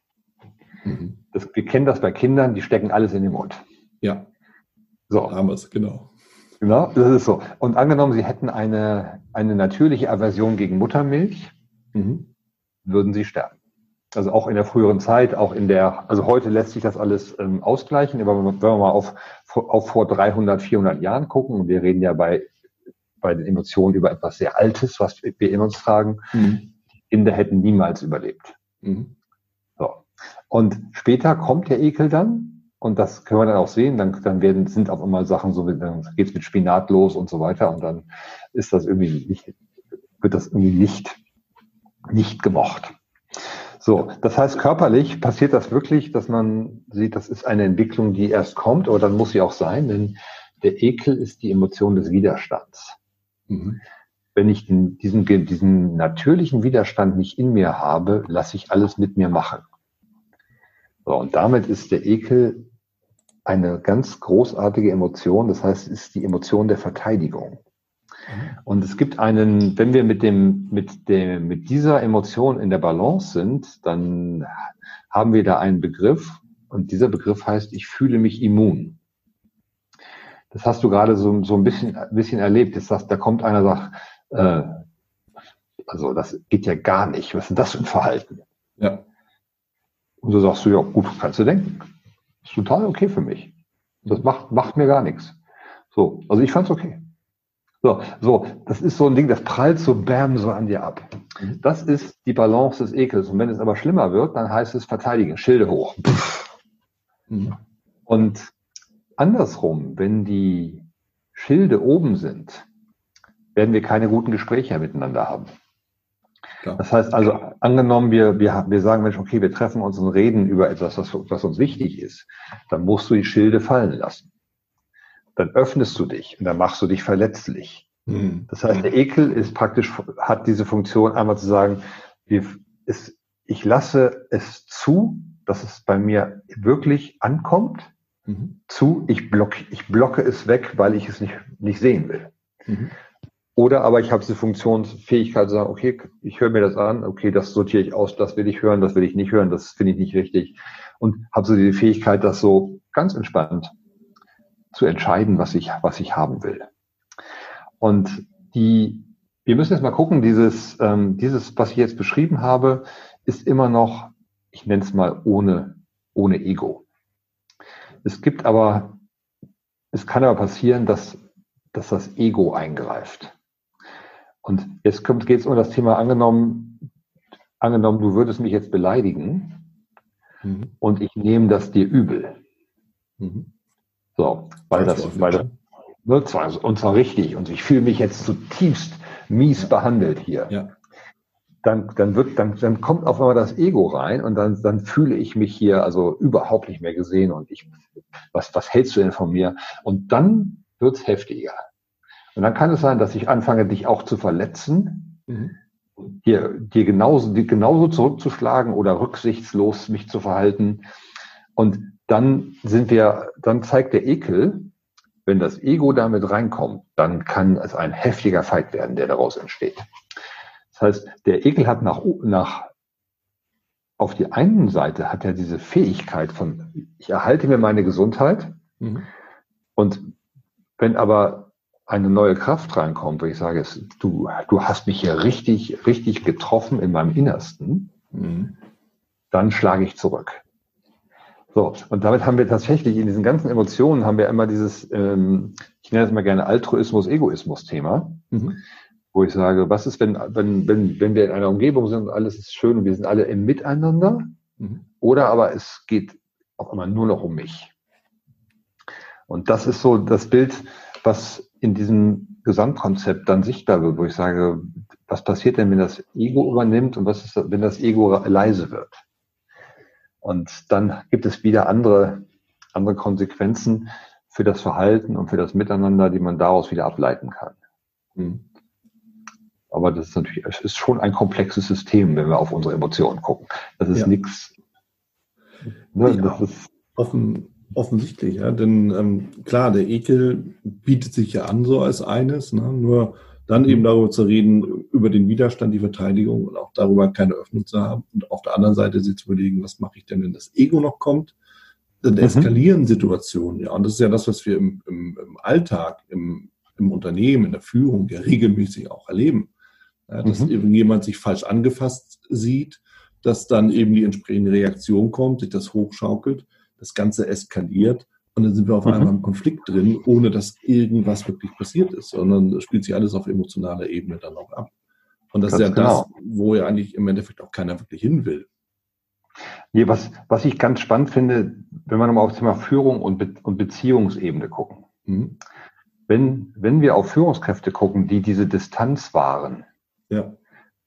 Mhm. Das, wir kennen das bei Kindern, die stecken alles in den Mund. Ja. So. Haben wir es, genau. Genau, das ist so. Und angenommen, Sie hätten eine, eine natürliche Aversion gegen Muttermilch, mhm. würden Sie sterben. Also auch in der früheren Zeit, auch in der, also heute lässt sich das alles ähm, ausgleichen, aber wenn wir mal auf, auf vor 300, 400 Jahren gucken, und wir reden ja bei bei den Emotionen über etwas sehr Altes, was wir in uns tragen. Mhm. Kinder hätten niemals überlebt. Mhm. So. Und später kommt der Ekel dann, und das können wir dann auch sehen, dann, dann werden, sind auf einmal Sachen so, dann geht's mit Spinat los und so weiter, und dann ist das irgendwie nicht, wird das irgendwie nicht, nicht gemocht. So, das heißt, körperlich passiert das wirklich, dass man sieht, das ist eine Entwicklung, die erst kommt, aber dann muss sie auch sein, denn der Ekel ist die Emotion des Widerstands. Mhm. Wenn ich den, diesen, diesen natürlichen Widerstand nicht in mir habe, lasse ich alles mit mir machen. So, und damit ist der Ekel eine ganz großartige Emotion. Das heißt, es ist die Emotion der Verteidigung. Mhm. Und es gibt einen, wenn wir mit dem, mit dem, mit dieser Emotion in der Balance sind, dann haben wir da einen Begriff. Und dieser Begriff heißt, ich fühle mich immun. Das hast du gerade so, so ein bisschen, ein bisschen erlebt. Jetzt sagst, da kommt einer sagt, äh, also das geht ja gar nicht. Was ist denn das für ein Verhalten? Ja. Und so sagst du, ja, gut, kannst du denken. Ist total okay für mich. Das macht, macht mir gar nichts. So, also ich fand's okay. So, so, das ist so ein Ding, das prallt so bam so an dir ab. Mhm. Das ist die Balance des Ekels. Und wenn es aber schlimmer wird, dann heißt es verteidigen, Schilde hoch. Mhm. Und Andersrum, wenn die Schilde oben sind, werden wir keine guten Gespräche miteinander haben. Klar. Das heißt also, angenommen, wir, wir, wir sagen, Mensch, okay, wir treffen uns und reden über etwas, was, was uns wichtig ist, dann musst du die Schilde fallen lassen. Dann öffnest du dich und dann machst du dich verletzlich. Mhm. Das heißt, der Ekel ist praktisch, hat diese Funktion, einmal zu sagen, wir, es, ich lasse es zu, dass es bei mir wirklich ankommt mhm. zu, ich, block, ich blocke es weg, weil ich es nicht, nicht sehen will. Mhm. Oder aber ich habe diese Funktionsfähigkeit zu sagen, okay, ich höre mir das an, okay, das sortiere ich aus, das will ich hören, das will ich nicht hören, das finde ich nicht richtig. Und habe so die Fähigkeit, das so ganz entspannt zu entscheiden, was ich, was ich haben will. Und die, wir müssen jetzt mal gucken, dieses, ähm, dieses, was ich jetzt beschrieben habe, ist immer noch, ich nenne es mal ohne, ohne Ego. Es gibt aber, es kann aber passieren, dass, dass das Ego eingreift. Und jetzt geht es um das Thema angenommen, angenommen, du würdest mich jetzt beleidigen mhm. und ich nehme das dir übel. Mhm. So, weil das, weil das, ne, und zwar richtig und ich fühle mich jetzt zutiefst mies ja. behandelt hier. Ja dann, dann wird, dann, dann kommt auf einmal das Ego rein und dann, dann fühle ich mich hier also überhaupt nicht mehr gesehen und ich, was, was hältst du denn von mir? Und dann wird's heftiger. Und dann kann es sein, dass ich anfange, dich auch zu verletzen, mhm. dir, dir genauso, dir genauso zurückzuschlagen oder rücksichtslos mich zu verhalten. Und dann sind wir, dann zeigt der Ekel, wenn das Ego damit reinkommt, dann kann es ein heftiger Fight werden, der daraus entsteht. Das heißt, der Ekel hat nach, nach auf die einen Seite hat er diese Fähigkeit von, ich erhalte mir meine Gesundheit mhm. und wenn aber eine neue Kraft reinkommt, wo ich sage, du, du hast mich hier richtig, richtig getroffen in meinem Innersten, mhm. dann schlage ich zurück. So, und damit haben wir tatsächlich in diesen ganzen Emotionen haben wir immer dieses, ähm, ich nenne es mal gerne Altruismus-Egoismus-Thema. Mhm wo ich sage, was ist, wenn, wenn, wenn, wenn wir in einer Umgebung sind und alles ist schön und wir sind alle im Miteinander, mhm. oder aber es geht auf einmal nur noch um mich. Und das ist so das Bild, was in diesem Gesamtkonzept dann sichtbar wird, wo ich sage, was passiert denn, wenn das Ego übernimmt und was ist, wenn das Ego leise wird? Und dann gibt es wieder andere, andere Konsequenzen für das Verhalten und für das Miteinander, die man daraus wieder ableiten kann. Hm. Aber das ist natürlich, es ist schon ein komplexes System, wenn wir auf unsere Emotionen gucken. Das ist ja. nichts. Ne, das ist offen, offensichtlich, ja. Denn ähm, klar, der Ekel bietet sich ja an so als eines, ne? nur dann eben darüber zu reden, über den Widerstand, die Verteidigung und auch darüber keine Öffnung zu haben. Und auf der anderen Seite sich zu überlegen, was mache ich denn, wenn das Ego noch kommt? Dann mhm. eskalieren. Situationen, ja. Und das ist ja das, was wir im, im, im Alltag, im, im Unternehmen, in der Führung ja regelmäßig auch erleben. Ja, dass mhm. irgendjemand sich falsch angefasst sieht, dass dann eben die entsprechende Reaktion kommt, sich das hochschaukelt, das Ganze eskaliert und dann sind wir auf mhm. einmal im Konflikt drin, ohne dass irgendwas wirklich passiert ist, sondern das spielt sich alles auf emotionaler Ebene dann auch ab. Und das Ganz ist ja genau. das, wo ja eigentlich im Endeffekt auch keiner wirklich hin will. Nee, was, was ich ganz spannend finde, wenn wir nochmal auf das Thema Führung und, Be und Beziehungsebene gucken. Mhm. Wenn, wenn wir auf Führungskräfte gucken, die diese Distanz wahren, ja.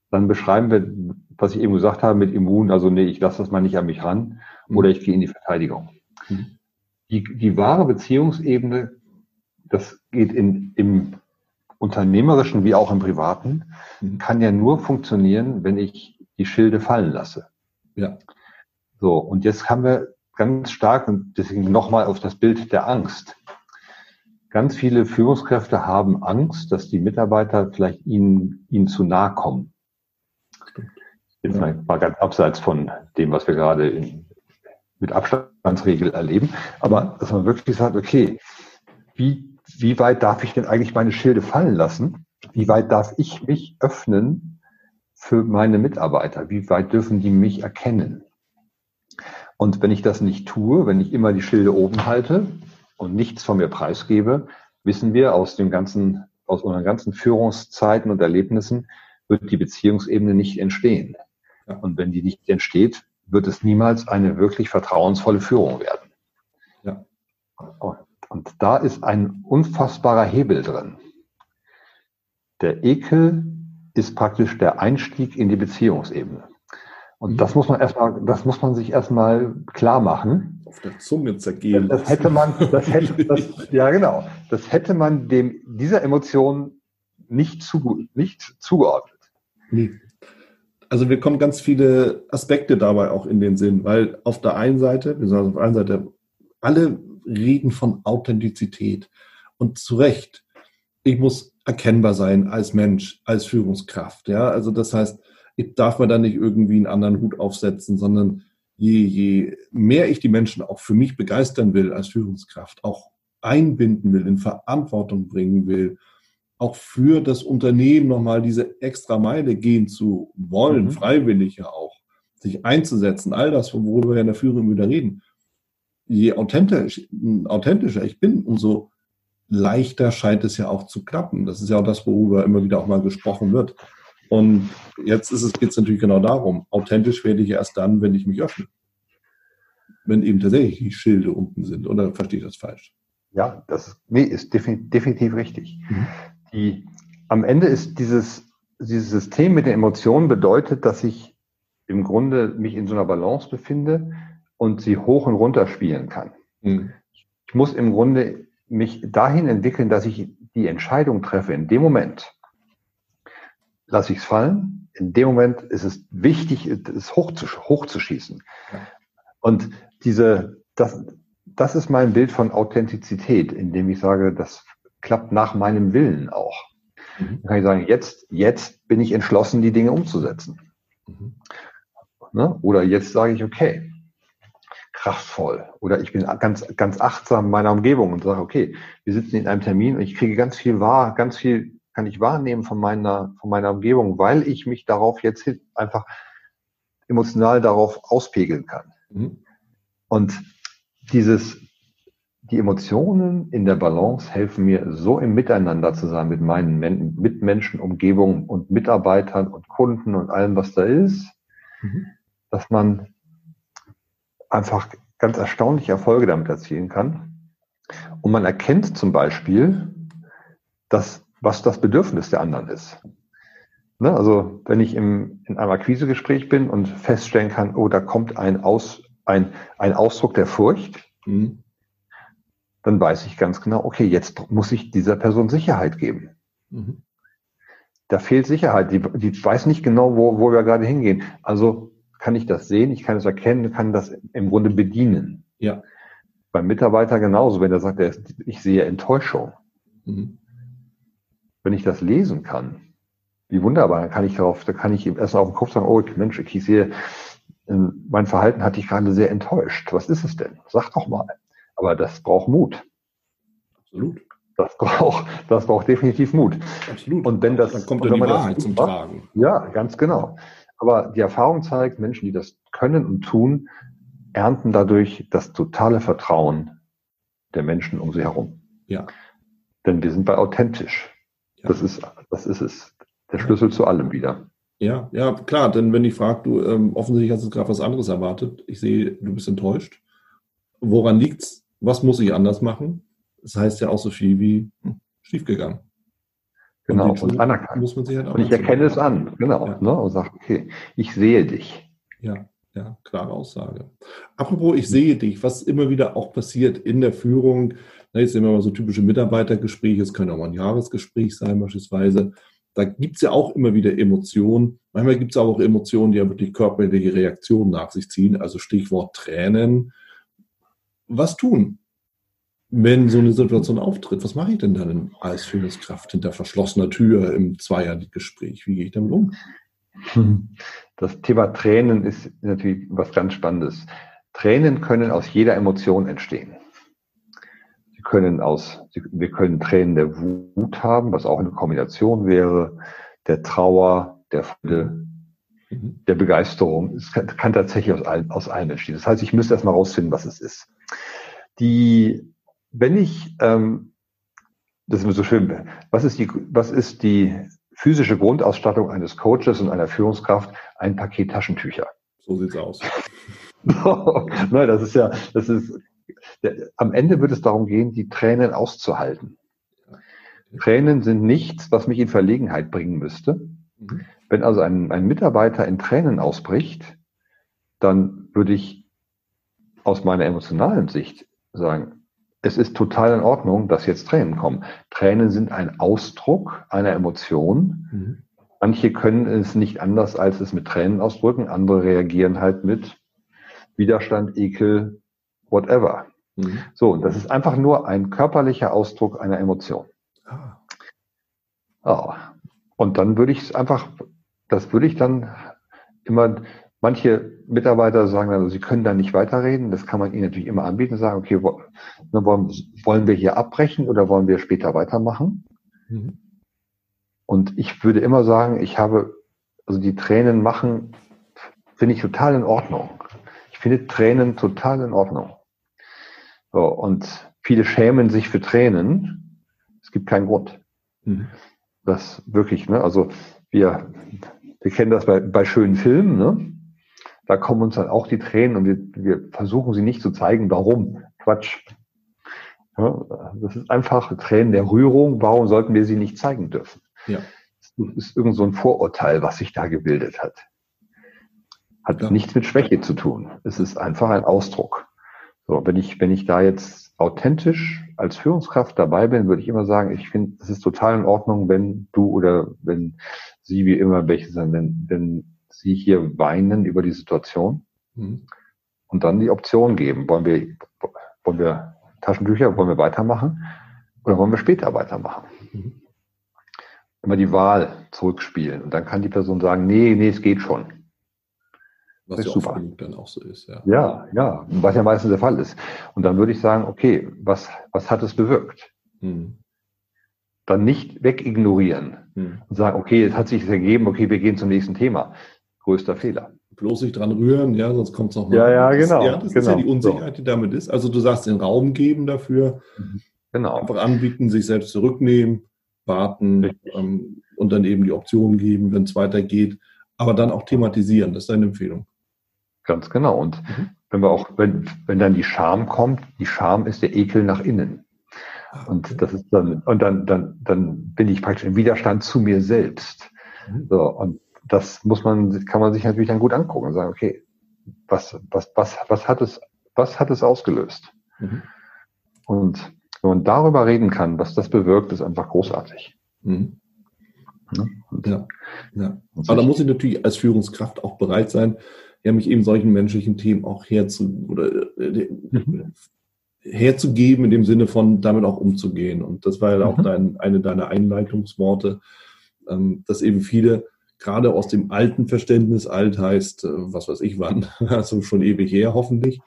dann beschreiben wir, was ich eben gesagt habe mit Immun, also nee, ich lasse das mal nicht an mich ran. Oder ich gehe in die Verteidigung. Mhm die, die wahre Beziehungsebene, das geht in, im unternehmerischen wie auch im privaten, mhm. kann ja nur funktionieren, wenn ich die Schilde fallen lasse. Ja. So, und jetzt haben wir ganz stark, und deswegen nochmal auf das Bild der Angst. Ganz viele Führungskräfte haben Angst, dass die Mitarbeiter vielleicht ihnen, ihnen zu nahe kommen. Jetzt ja. mal ganz abseits von dem, was wir gerade in, mit Abstandsregel erleben, aber dass man wirklich sagt, okay, wie, wie weit darf ich denn eigentlich meine Schilde fallen lassen? Wie weit darf ich mich öffnen für meine Mitarbeiter? Wie weit dürfen die mich erkennen? Und wenn ich das nicht tue, wenn ich immer die Schilde oben halte und nichts von mir preisgebe, wissen wir aus dem ganzen, aus unseren ganzen Führungszeiten und Erlebnissen, wird die Beziehungsebene nicht entstehen. Und wenn die nicht entsteht, wird es niemals eine wirklich vertrauensvolle Führung werden. Ja. Und da ist ein unfassbarer Hebel drin. Der Ekel ist praktisch der Einstieg in die Beziehungsebene. Und das muss man erstmal, das muss man sich erstmal klar machen. Auf der Zunge zergehen. Das hätte man, das hätte, das, ja genau, das hätte man dem, dieser Emotion nicht, zu, nicht zugeordnet. Nee also wir kommen ganz viele Aspekte dabei auch in den Sinn, weil auf der einen Seite, wir sagen auf der einen Seite, alle reden von Authentizität und zu Recht. Ich muss erkennbar sein als Mensch, als Führungskraft. Ja, also das heißt, ich darf mir da nicht irgendwie einen anderen Hut aufsetzen, sondern je, je mehr ich die Menschen auch für mich begeistern will als Führungskraft, auch einbinden will, in Verantwortung bringen will, auch für das Unternehmen nochmal diese extra Meile gehen zu wollen, mhm. freiwillig ja auch, sich einzusetzen, all das, worüber wir in der Führung wieder reden. Je authentisch, authentischer ich bin, umso leichter scheint es ja auch zu klappen. Das ist ja auch das, worüber immer wieder auch mal gesprochen wird. Und jetzt ist es, geht es natürlich genau darum, authentisch werde ich erst dann, wenn ich mich öffne. Wenn eben tatsächlich die Schilde unten sind. Oder verstehe ich das falsch? Ja, das nee, ist definitiv richtig. Mhm die, am Ende ist dieses, dieses System mit den Emotionen bedeutet, dass ich im Grunde mich in so einer Balance befinde und sie hoch und runter spielen kann. Mhm. Ich muss im Grunde mich dahin entwickeln, dass ich die Entscheidung treffe. In dem Moment lasse ich es fallen. In dem Moment ist es wichtig, es hochzusch hochzuschießen. Und diese, das, das ist mein Bild von Authentizität, indem ich sage, das klappt nach meinem Willen auch. Mhm. Dann kann ich sagen, jetzt, jetzt bin ich entschlossen, die Dinge umzusetzen. Mhm. Ne? Oder jetzt sage ich, okay, kraftvoll. Oder ich bin ganz, ganz achtsam meiner Umgebung und sage, okay, wir sitzen in einem Termin und ich kriege ganz viel wahr, ganz viel kann ich wahrnehmen von meiner, von meiner Umgebung, weil ich mich darauf jetzt einfach emotional darauf auspegeln kann. Mhm. Und dieses, die Emotionen in der Balance helfen mir, so im Miteinander zu sein mit meinen Mitmenschen, Umgebung und Mitarbeitern und Kunden und allem, was da ist, mhm. dass man einfach ganz erstaunliche Erfolge damit erzielen kann. Und man erkennt zum Beispiel, dass, was das Bedürfnis der anderen ist. Ne? Also wenn ich im, in einem Akquisegespräch bin und feststellen kann, oh, da kommt ein, Aus, ein, ein Ausdruck der Furcht, mhm. Dann weiß ich ganz genau, okay, jetzt muss ich dieser Person Sicherheit geben. Mhm. Da fehlt Sicherheit. Die, die weiß nicht genau, wo, wo wir gerade hingehen. Also kann ich das sehen, ich kann es erkennen, kann das im Grunde bedienen. Ja. Beim Mitarbeiter genauso, wenn er sagt, ich sehe Enttäuschung. Mhm. Wenn ich das lesen kann, wie wunderbar, dann kann ich darauf, da kann ich ihm erst auf den Kopf sagen, oh Mensch, ich sehe, mein Verhalten hat dich gerade sehr enttäuscht. Was ist es denn? Sag doch mal. Aber das braucht Mut. Absolut. Das braucht, das braucht definitiv Mut. Absolut. Und wenn das, dann kommt dann die Wahrheit zum Tragen. Ja, ganz genau. Aber die Erfahrung zeigt, Menschen, die das können und tun, ernten dadurch das totale Vertrauen der Menschen um sie herum. Ja. Denn wir sind bei authentisch. Ja. Das ist, das ist es. Der Schlüssel zu allem wieder. Ja, ja, klar, denn wenn ich frage, du, ähm, offensichtlich hast du gerade was anderes erwartet. Ich sehe, du bist enttäuscht. Woran liegt's? Was muss ich anders machen? Das heißt ja auch so viel wie hm, schiefgegangen. Genau, und, und anerkannt. Muss man sich halt auch und ich erkenne es an, genau, ja. ne, und sage, okay, ich sehe dich. Ja, ja, klare Aussage. Apropos, ich sehe dich, was immer wieder auch passiert in der Führung, na, jetzt sehen wir mal so typische Mitarbeitergespräche, es können auch mal ein Jahresgespräch sein beispielsweise. Da gibt es ja auch immer wieder Emotionen. Manchmal gibt es auch Emotionen, die ja wirklich körperliche Reaktionen nach sich ziehen, also Stichwort Tränen. Was tun, wenn so eine Situation auftritt? Was mache ich denn dann als Führungskraft hinter verschlossener Tür im Zweiergespräch? Wie gehe ich damit um? Das Thema Tränen ist natürlich was ganz Spannendes. Tränen können aus jeder Emotion entstehen. Sie können aus, wir können Tränen der Wut haben, was auch eine Kombination wäre, der Trauer, der Freude, mhm. der Begeisterung. Es kann, kann tatsächlich aus allem, aus allem entstehen. Das heißt, ich müsste erstmal rausfinden, was es ist. Die, wenn ich, ähm, das ist mir so schön, was ist die, was ist die physische Grundausstattung eines Coaches und einer Führungskraft? Ein Paket Taschentücher. So sieht's aus. Nein, das ist ja, das ist am Ende wird es darum gehen, die Tränen auszuhalten. Tränen sind nichts, was mich in Verlegenheit bringen müsste. Mhm. Wenn also ein, ein Mitarbeiter in Tränen ausbricht, dann würde ich aus meiner emotionalen Sicht sagen, es ist total in Ordnung, dass jetzt Tränen kommen. Tränen sind ein Ausdruck einer Emotion. Mhm. Manche können es nicht anders als es mit Tränen ausdrücken, andere reagieren halt mit Widerstand, Ekel, whatever. Mhm. So, und das ist einfach nur ein körperlicher Ausdruck einer Emotion. Ah. Oh. Und dann würde ich es einfach, das würde ich dann immer, manche Mitarbeiter sagen dann, sie können da nicht weiterreden, das kann man ihnen natürlich immer anbieten, sagen, okay, ne, wollen, wollen wir hier abbrechen oder wollen wir später weitermachen? Mhm. Und ich würde immer sagen, ich habe, also die Tränen machen, finde ich total in Ordnung. Ich finde Tränen total in Ordnung. So, und viele schämen sich für Tränen. Es gibt keinen Grund. Mhm. Das wirklich, ne? Also wir, wir kennen das bei, bei schönen Filmen, ne? Da kommen uns dann auch die Tränen und wir, wir versuchen sie nicht zu zeigen. Warum? Quatsch. Ja, das ist einfach Tränen der Rührung. Warum sollten wir sie nicht zeigen dürfen? Ja. Das ist irgend so ein Vorurteil, was sich da gebildet hat. Hat ja. nichts mit Schwäche zu tun. Es ist einfach ein Ausdruck. So, wenn ich, wenn ich da jetzt authentisch als Führungskraft dabei bin, würde ich immer sagen, ich finde, es ist total in Ordnung, wenn du oder wenn Sie, wie immer, welche sind, wenn, wenn Sie hier weinen über die Situation mhm. und dann die Option geben. Wollen wir, wollen wir Taschentücher, wollen wir weitermachen oder wollen wir später weitermachen? Mhm. Immer die Wahl zurückspielen und dann kann die Person sagen, nee, nee, es geht schon. Was ja super. dann auch so ist, ja. Ja, ja, was ja meistens der Fall ist. Und dann würde ich sagen, okay, was, was hat es bewirkt? Hm. Dann nicht wegignorieren hm. und sagen, okay, es hat sich ergeben, okay, wir gehen zum nächsten Thema. Größter Fehler. Bloß nicht dran rühren, ja, sonst kommt es noch mal. Ja, ja, genau. Das, ja, das genau. ist ja die Unsicherheit, die damit ist. Also du sagst, den Raum geben dafür, genau. einfach anbieten, sich selbst zurücknehmen, warten ähm, und dann eben die Optionen geben, wenn es weitergeht, aber dann auch thematisieren. Das ist deine Empfehlung. Ganz genau. Und mhm. wenn wir auch, wenn, wenn dann die Scham kommt, die Scham ist der Ekel nach innen. Ah, und das ist dann, und dann, dann, dann bin ich praktisch im Widerstand zu mir selbst. Mhm. So, und das muss man, kann man sich natürlich dann gut angucken und sagen, okay, was, was, was, was hat es, was hat es ausgelöst? Mhm. Und wenn man darüber reden kann, was das bewirkt, ist einfach großartig. Mhm. Ja, ja. Aber da muss ich natürlich als Führungskraft auch bereit sein, ja, mich eben solchen menschlichen Themen auch herzu oder äh, mhm. herzugeben, in dem Sinne von damit auch umzugehen. Und das war ja auch mhm. dein, eine deiner Einleitungsworte, ähm, dass eben viele gerade aus dem alten Verständnis, alt heißt, äh, was weiß ich wann, also schon ewig her hoffentlich,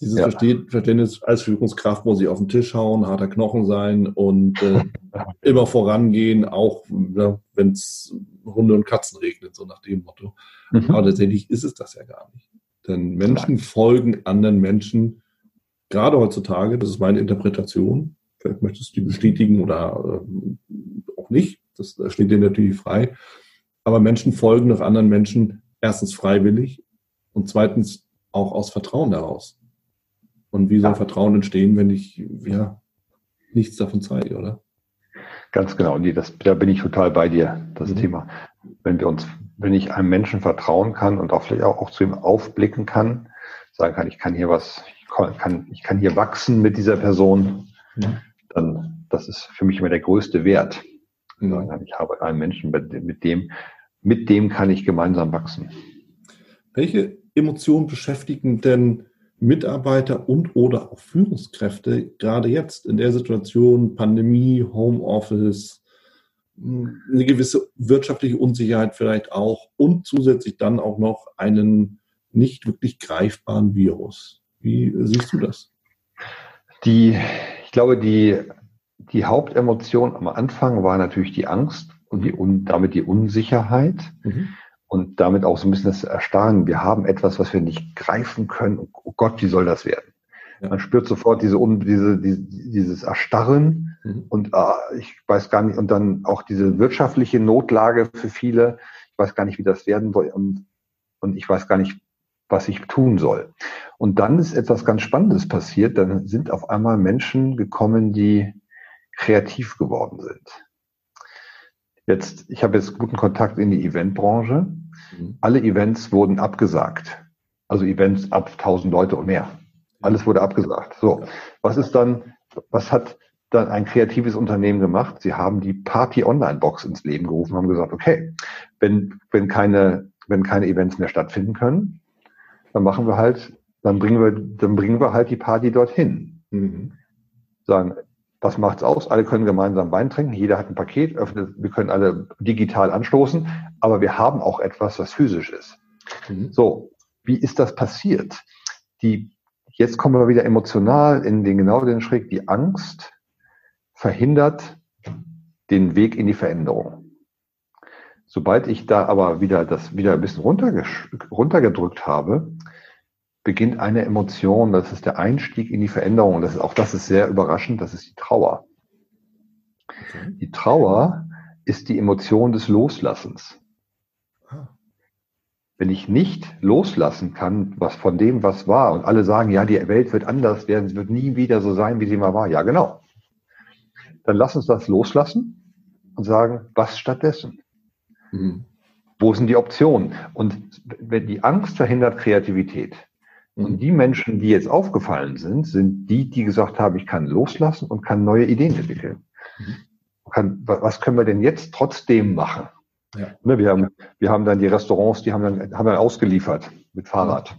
dieses ja. Verständnis als Führungskraft muss ich auf den Tisch hauen, harter Knochen sein und äh, immer vorangehen, auch ja, wenn es Hunde und Katzen regnet, so nach dem Motto. Mhm. Aber tatsächlich ist es das ja gar nicht. Denn Menschen Nein. folgen anderen Menschen, gerade heutzutage, das ist meine Interpretation, vielleicht möchtest du die bestätigen oder äh, auch nicht, das, das steht dir natürlich frei, aber Menschen folgen noch anderen Menschen erstens freiwillig und zweitens auch aus Vertrauen heraus. Und wie soll ja. Vertrauen entstehen, wenn ich ja nichts davon zeige, oder? Ganz genau. Nee, das, da bin ich total bei dir, das mhm. Thema. Wenn wir uns, wenn ich einem Menschen vertrauen kann und auch vielleicht auch, auch zu ihm aufblicken kann, sagen kann, ich kann hier was, ich kann, ich kann hier wachsen mit dieser Person, mhm. dann, das ist für mich immer der größte Wert. Mhm. Ich habe einen Menschen, mit dem, mit dem kann ich gemeinsam wachsen. Welche Emotionen beschäftigen denn Mitarbeiter und oder auch Führungskräfte gerade jetzt in der Situation Pandemie, Homeoffice, hm, eine gewisse wirtschaftliche Unsicherheit vielleicht auch und zusätzlich dann auch noch einen nicht wirklich greifbaren Virus. Wie siehst du das? Die, ich glaube, die, die Hauptemotion am Anfang war natürlich die Angst und die, und damit die Unsicherheit. Mhm und damit auch so ein bisschen das Erstarren. Wir haben etwas, was wir nicht greifen können. Oh Gott, wie soll das werden? Ja. Man spürt sofort diese, diese, diese dieses Erstarren mhm. und äh, ich weiß gar nicht, und dann auch diese wirtschaftliche Notlage für viele. Ich weiß gar nicht, wie das werden soll und, und ich weiß gar nicht, was ich tun soll. Und dann ist etwas ganz Spannendes passiert. Dann sind auf einmal Menschen gekommen, die kreativ geworden sind. Jetzt, ich habe jetzt guten Kontakt in die Eventbranche. Mhm. Alle Events wurden abgesagt. Also Events ab 1000 Leute und mehr. Alles wurde abgesagt. So, was ist dann, was hat dann ein kreatives Unternehmen gemacht? Sie haben die Party Online Box ins Leben gerufen, haben gesagt, okay, wenn, wenn keine, wenn keine Events mehr stattfinden können, dann machen wir halt, dann bringen wir, dann bringen wir halt die Party dorthin. Mhm. Sagen, was macht's aus? Alle können gemeinsam Wein trinken, jeder hat ein Paket, öffnet, wir können alle digital anstoßen, aber wir haben auch etwas, was physisch ist. Mhm. So, wie ist das passiert? Die, jetzt kommen wir wieder emotional in den genau den Schräg, die Angst verhindert den Weg in die Veränderung. Sobald ich da aber wieder das wieder ein bisschen runtergedrückt habe, beginnt eine Emotion, das ist der Einstieg in die Veränderung. Das ist, auch das ist sehr überraschend, das ist die Trauer. Okay. Die Trauer ist die Emotion des Loslassens. Ah. Wenn ich nicht loslassen kann, was von dem, was war, und alle sagen, ja, die Welt wird anders werden, sie wird nie wieder so sein, wie sie mal war. Ja, genau. Dann lass uns das loslassen und sagen, was stattdessen? Mhm. Wo sind die Optionen? Und wenn die Angst verhindert Kreativität, und die Menschen, die jetzt aufgefallen sind, sind die, die gesagt haben, ich kann loslassen und kann neue Ideen entwickeln. Mhm. Kann, was können wir denn jetzt trotzdem machen? Ja. Ne, wir, haben, wir haben dann die Restaurants, die haben dann, haben dann ausgeliefert mit Fahrrad.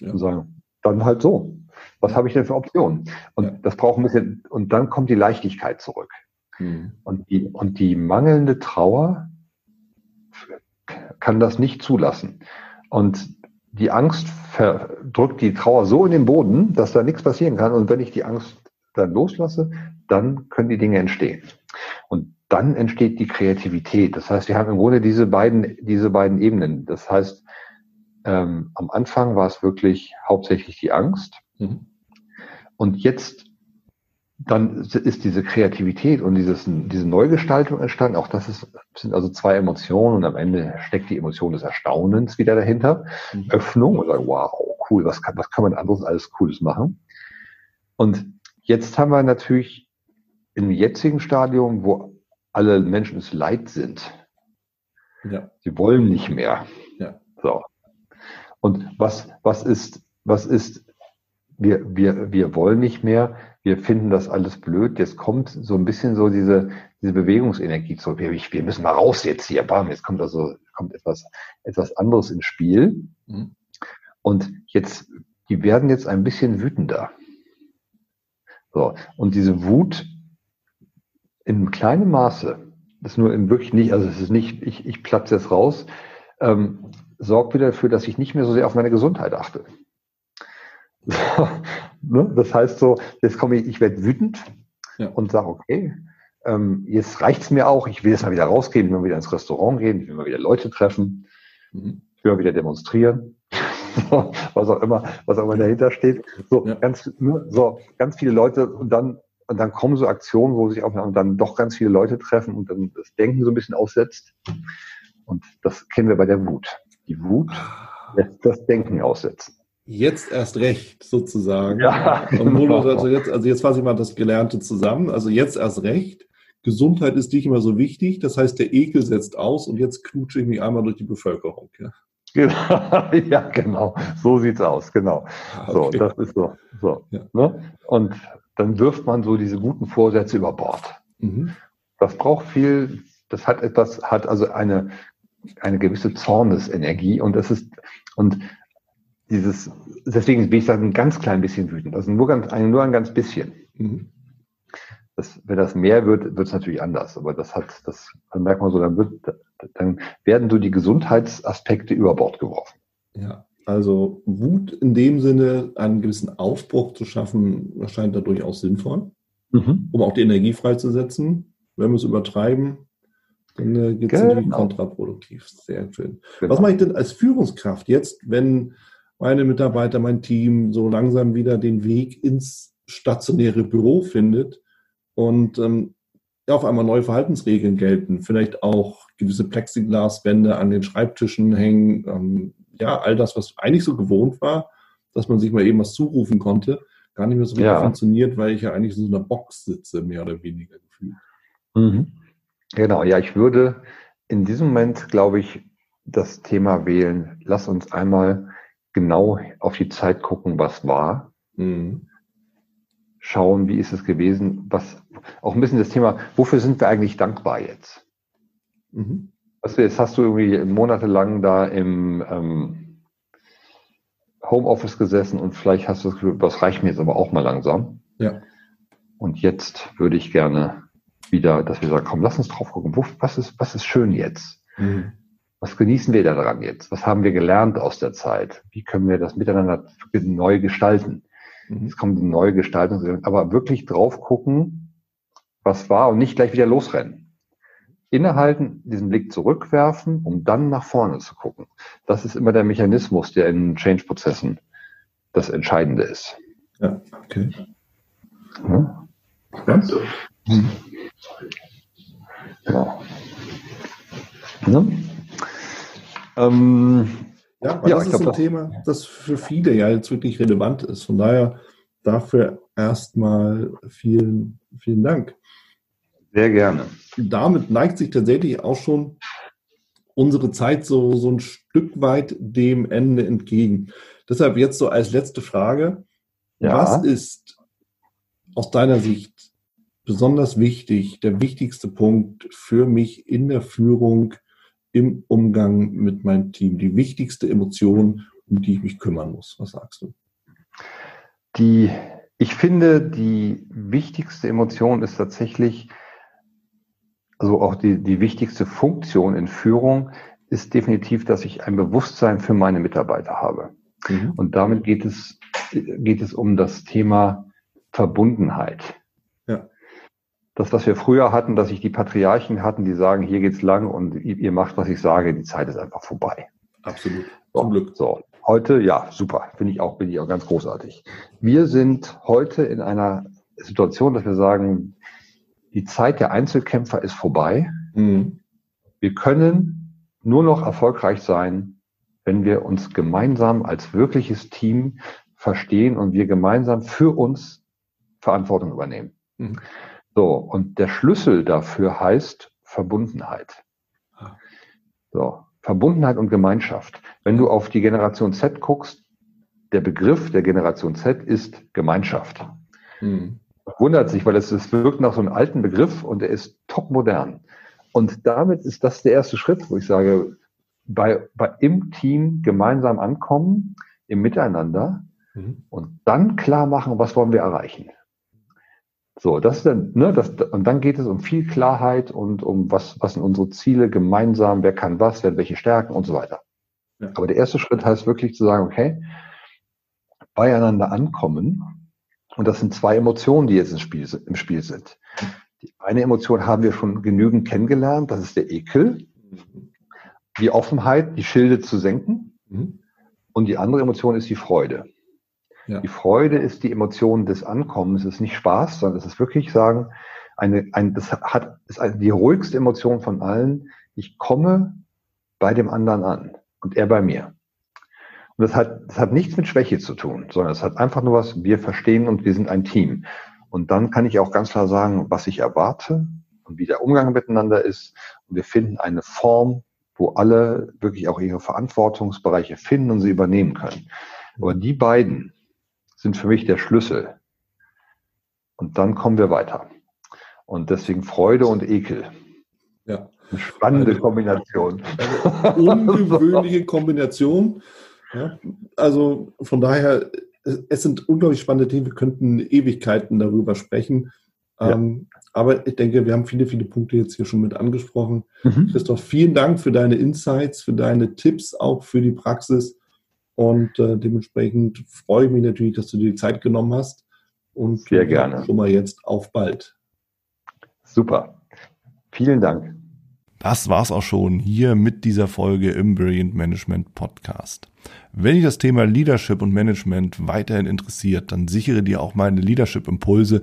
Ja. Und sagen, dann halt so. Was habe ich denn für Optionen? Und ja. das braucht ein bisschen, und dann kommt die Leichtigkeit zurück. Mhm. Und, die, und die mangelnde Trauer kann das nicht zulassen. Und die Angst drückt die Trauer so in den Boden, dass da nichts passieren kann. Und wenn ich die Angst dann loslasse, dann können die Dinge entstehen. Und dann entsteht die Kreativität. Das heißt, wir haben im Grunde diese beiden, diese beiden Ebenen. Das heißt, ähm, am Anfang war es wirklich hauptsächlich die Angst. Mhm. Und jetzt dann ist diese Kreativität und dieses, diese Neugestaltung entstanden. Auch das ist, sind also zwei Emotionen und am Ende steckt die Emotion des Erstaunens wieder dahinter. Mhm. Öffnung und sagen, wow, cool, was kann, was kann man anderes alles Cooles machen? Und jetzt haben wir natürlich im jetzigen Stadium, wo alle Menschen es leid sind, Ja. Sie wollen nicht mehr. Ja. So. Und was, was ist, was ist, wir, wir, wir wollen nicht mehr, wir finden das alles blöd. Jetzt kommt so ein bisschen so diese, diese Bewegungsenergie zurück. Wir, wir müssen mal raus jetzt hier. Bam, jetzt kommt also, kommt etwas, etwas anderes ins Spiel. Mhm. Und jetzt, die werden jetzt ein bisschen wütender. So. Und diese Wut in kleinem Maße, das ist nur in wirklich nicht, also es ist nicht, ich, ich platze jetzt raus, ähm, sorgt wieder dafür, dass ich nicht mehr so sehr auf meine Gesundheit achte. So, ne? Das heißt so, jetzt komme ich, ich werde wütend ja. und sage, okay, ähm, jetzt reicht's mir auch, ich will jetzt mal wieder rausgehen, ich will mal wieder ins Restaurant gehen, ich will mal wieder Leute treffen, mhm. ich will mal wieder demonstrieren. was auch immer, was auch immer dahinter steht. So, ja. ganz, ne, so, ganz viele Leute und dann, und dann kommen so Aktionen, wo sich auch dann doch ganz viele Leute treffen und dann das Denken so ein bisschen aussetzt. Und das kennen wir bei der Wut. Die Wut lässt das Denken aussetzen. Jetzt erst recht, sozusagen. Ja, genau. also, jetzt, also jetzt fasse ich mal das Gelernte zusammen. Also jetzt erst recht. Gesundheit ist nicht immer so wichtig. Das heißt, der Ekel setzt aus und jetzt knutsche ich mich einmal durch die Bevölkerung. Ja. Genau. ja, genau. So sieht's aus, genau. Ah, okay. So, das ist so. so ja. ne? Und dann wirft man so diese guten Vorsätze über Bord. Mhm. Das braucht viel, das hat etwas, hat also eine, eine gewisse Zornesenergie und das ist, und dieses, deswegen bin ich da ein ganz klein bisschen wütend. Also nur ganz, nur ein ganz bisschen. Mhm. Das, wenn das mehr wird, wird es natürlich anders. Aber das hat, das dann merkt man so, dann wird, dann werden so die Gesundheitsaspekte über Bord geworfen. Ja, also Wut in dem Sinne, einen gewissen Aufbruch zu schaffen, erscheint da durchaus sinnvoll, mhm. um auch die Energie freizusetzen. Wenn wir es übertreiben, dann äh, geht es genau. natürlich kontraproduktiv. Sehr schön. Genau. Was mache ich denn als Führungskraft jetzt, wenn meine Mitarbeiter, mein Team so langsam wieder den Weg ins stationäre Büro findet und ähm, auf einmal neue Verhaltensregeln gelten, vielleicht auch gewisse Plexiglaswände an den Schreibtischen hängen, ähm, ja, all das, was eigentlich so gewohnt war, dass man sich mal eben was zurufen konnte, gar nicht mehr so ja. funktioniert, weil ich ja eigentlich in so einer Box sitze, mehr oder weniger gefühlt. Mhm. Genau, ja, ich würde in diesem Moment, glaube ich, das Thema wählen. Lass uns einmal genau auf die Zeit gucken, was war. Mhm schauen, wie ist es gewesen, was auch ein bisschen das Thema, wofür sind wir eigentlich dankbar jetzt? Mhm. Also jetzt hast du irgendwie monatelang da im ähm, Homeoffice gesessen und vielleicht hast du das Gefühl, das reicht mir jetzt aber auch mal langsam. Ja. Und jetzt würde ich gerne wieder, dass wir sagen, komm, lass uns drauf gucken, was, ist, was ist schön jetzt? Mhm. Was genießen wir daran jetzt? Was haben wir gelernt aus der Zeit? Wie können wir das miteinander neu gestalten? Mhm. Es kommt die neue Gestaltung, aber wirklich drauf gucken, was war und nicht gleich wieder losrennen. Innehalten, diesen Blick zurückwerfen, um dann nach vorne zu gucken. Das ist immer der Mechanismus, der in Change-Prozessen das Entscheidende ist. Ja, okay. Ja. Ja. Mhm. Ja. ja. Ähm, ja, ja das ist ein Thema, das für viele ja jetzt wirklich relevant ist. Von daher dafür erstmal vielen, vielen Dank. Sehr gerne. Damit neigt sich tatsächlich auch schon unsere Zeit so, so ein Stück weit dem Ende entgegen. Deshalb jetzt so als letzte Frage. Ja. Was ist aus deiner Sicht besonders wichtig, der wichtigste Punkt für mich in der Führung im Umgang mit meinem Team? Die wichtigste Emotion, um die ich mich kümmern muss. Was sagst du? Die, ich finde, die wichtigste Emotion ist tatsächlich, also auch die, die wichtigste Funktion in Führung ist definitiv, dass ich ein Bewusstsein für meine Mitarbeiter habe. Mhm. Und damit geht es, geht es um das Thema Verbundenheit das, was wir früher hatten, dass sich die Patriarchen hatten, die sagen, hier geht's lang und ihr macht, was ich sage, die Zeit ist einfach vorbei. Absolut. So, Zum Glück. So, heute, ja, super, finde ich auch, bin ich auch ganz großartig. Wir sind heute in einer Situation, dass wir sagen, die Zeit der Einzelkämpfer ist vorbei. Mhm. Wir können nur noch erfolgreich sein, wenn wir uns gemeinsam als wirkliches Team verstehen und wir gemeinsam für uns Verantwortung übernehmen. Mhm. So, und der Schlüssel dafür heißt Verbundenheit. Ah. So, Verbundenheit und Gemeinschaft. Wenn du auf die Generation Z guckst, der Begriff der Generation Z ist Gemeinschaft. Hm. Wundert sich, weil es, es wirkt nach so einem alten Begriff und er ist top modern. Und damit ist das der erste Schritt, wo ich sage, bei, bei im Team gemeinsam ankommen, im Miteinander mhm. und dann klar machen, was wollen wir erreichen. So, das ist dann, ne, das, und dann geht es um viel Klarheit und um was, was sind unsere Ziele gemeinsam, wer kann was, wer hat welche Stärken und so weiter. Ja. Aber der erste Schritt heißt wirklich zu sagen, okay, beieinander ankommen. Und das sind zwei Emotionen, die jetzt im Spiel, im Spiel sind. Die eine Emotion haben wir schon genügend kennengelernt, das ist der Ekel. Die Offenheit, die Schilde zu senken. Mhm. Und die andere Emotion ist die Freude. Ja. Die Freude ist die Emotion des Ankommens, es ist nicht Spaß, sondern es ist wirklich sagen, eine, ein, das hat, ist die ruhigste Emotion von allen. Ich komme bei dem anderen an und er bei mir. Und das hat, das hat nichts mit Schwäche zu tun, sondern es hat einfach nur was, wir verstehen und wir sind ein Team. Und dann kann ich auch ganz klar sagen, was ich erwarte und wie der Umgang miteinander ist. Und wir finden eine Form, wo alle wirklich auch ihre Verantwortungsbereiche finden und sie übernehmen können. Aber die beiden, sind für mich der Schlüssel. Und dann kommen wir weiter. Und deswegen Freude und Ekel. Ja. Eine spannende eine, Kombination. Eine ungewöhnliche Kombination. Ja. Also von daher, es sind unglaublich spannende Themen. Wir könnten Ewigkeiten darüber sprechen. Ja. Ähm, aber ich denke, wir haben viele, viele Punkte jetzt hier schon mit angesprochen. Mhm. Christoph, vielen Dank für deine Insights, für deine Tipps, auch für die Praxis. Und äh, dementsprechend freue ich mich natürlich, dass du dir die Zeit genommen hast. Und sehr gerne. Schon mal jetzt auf bald. Super. Vielen Dank. Das war's auch schon hier mit dieser Folge im Brilliant Management Podcast. Wenn dich das Thema Leadership und Management weiterhin interessiert, dann sichere dir auch meine Leadership Impulse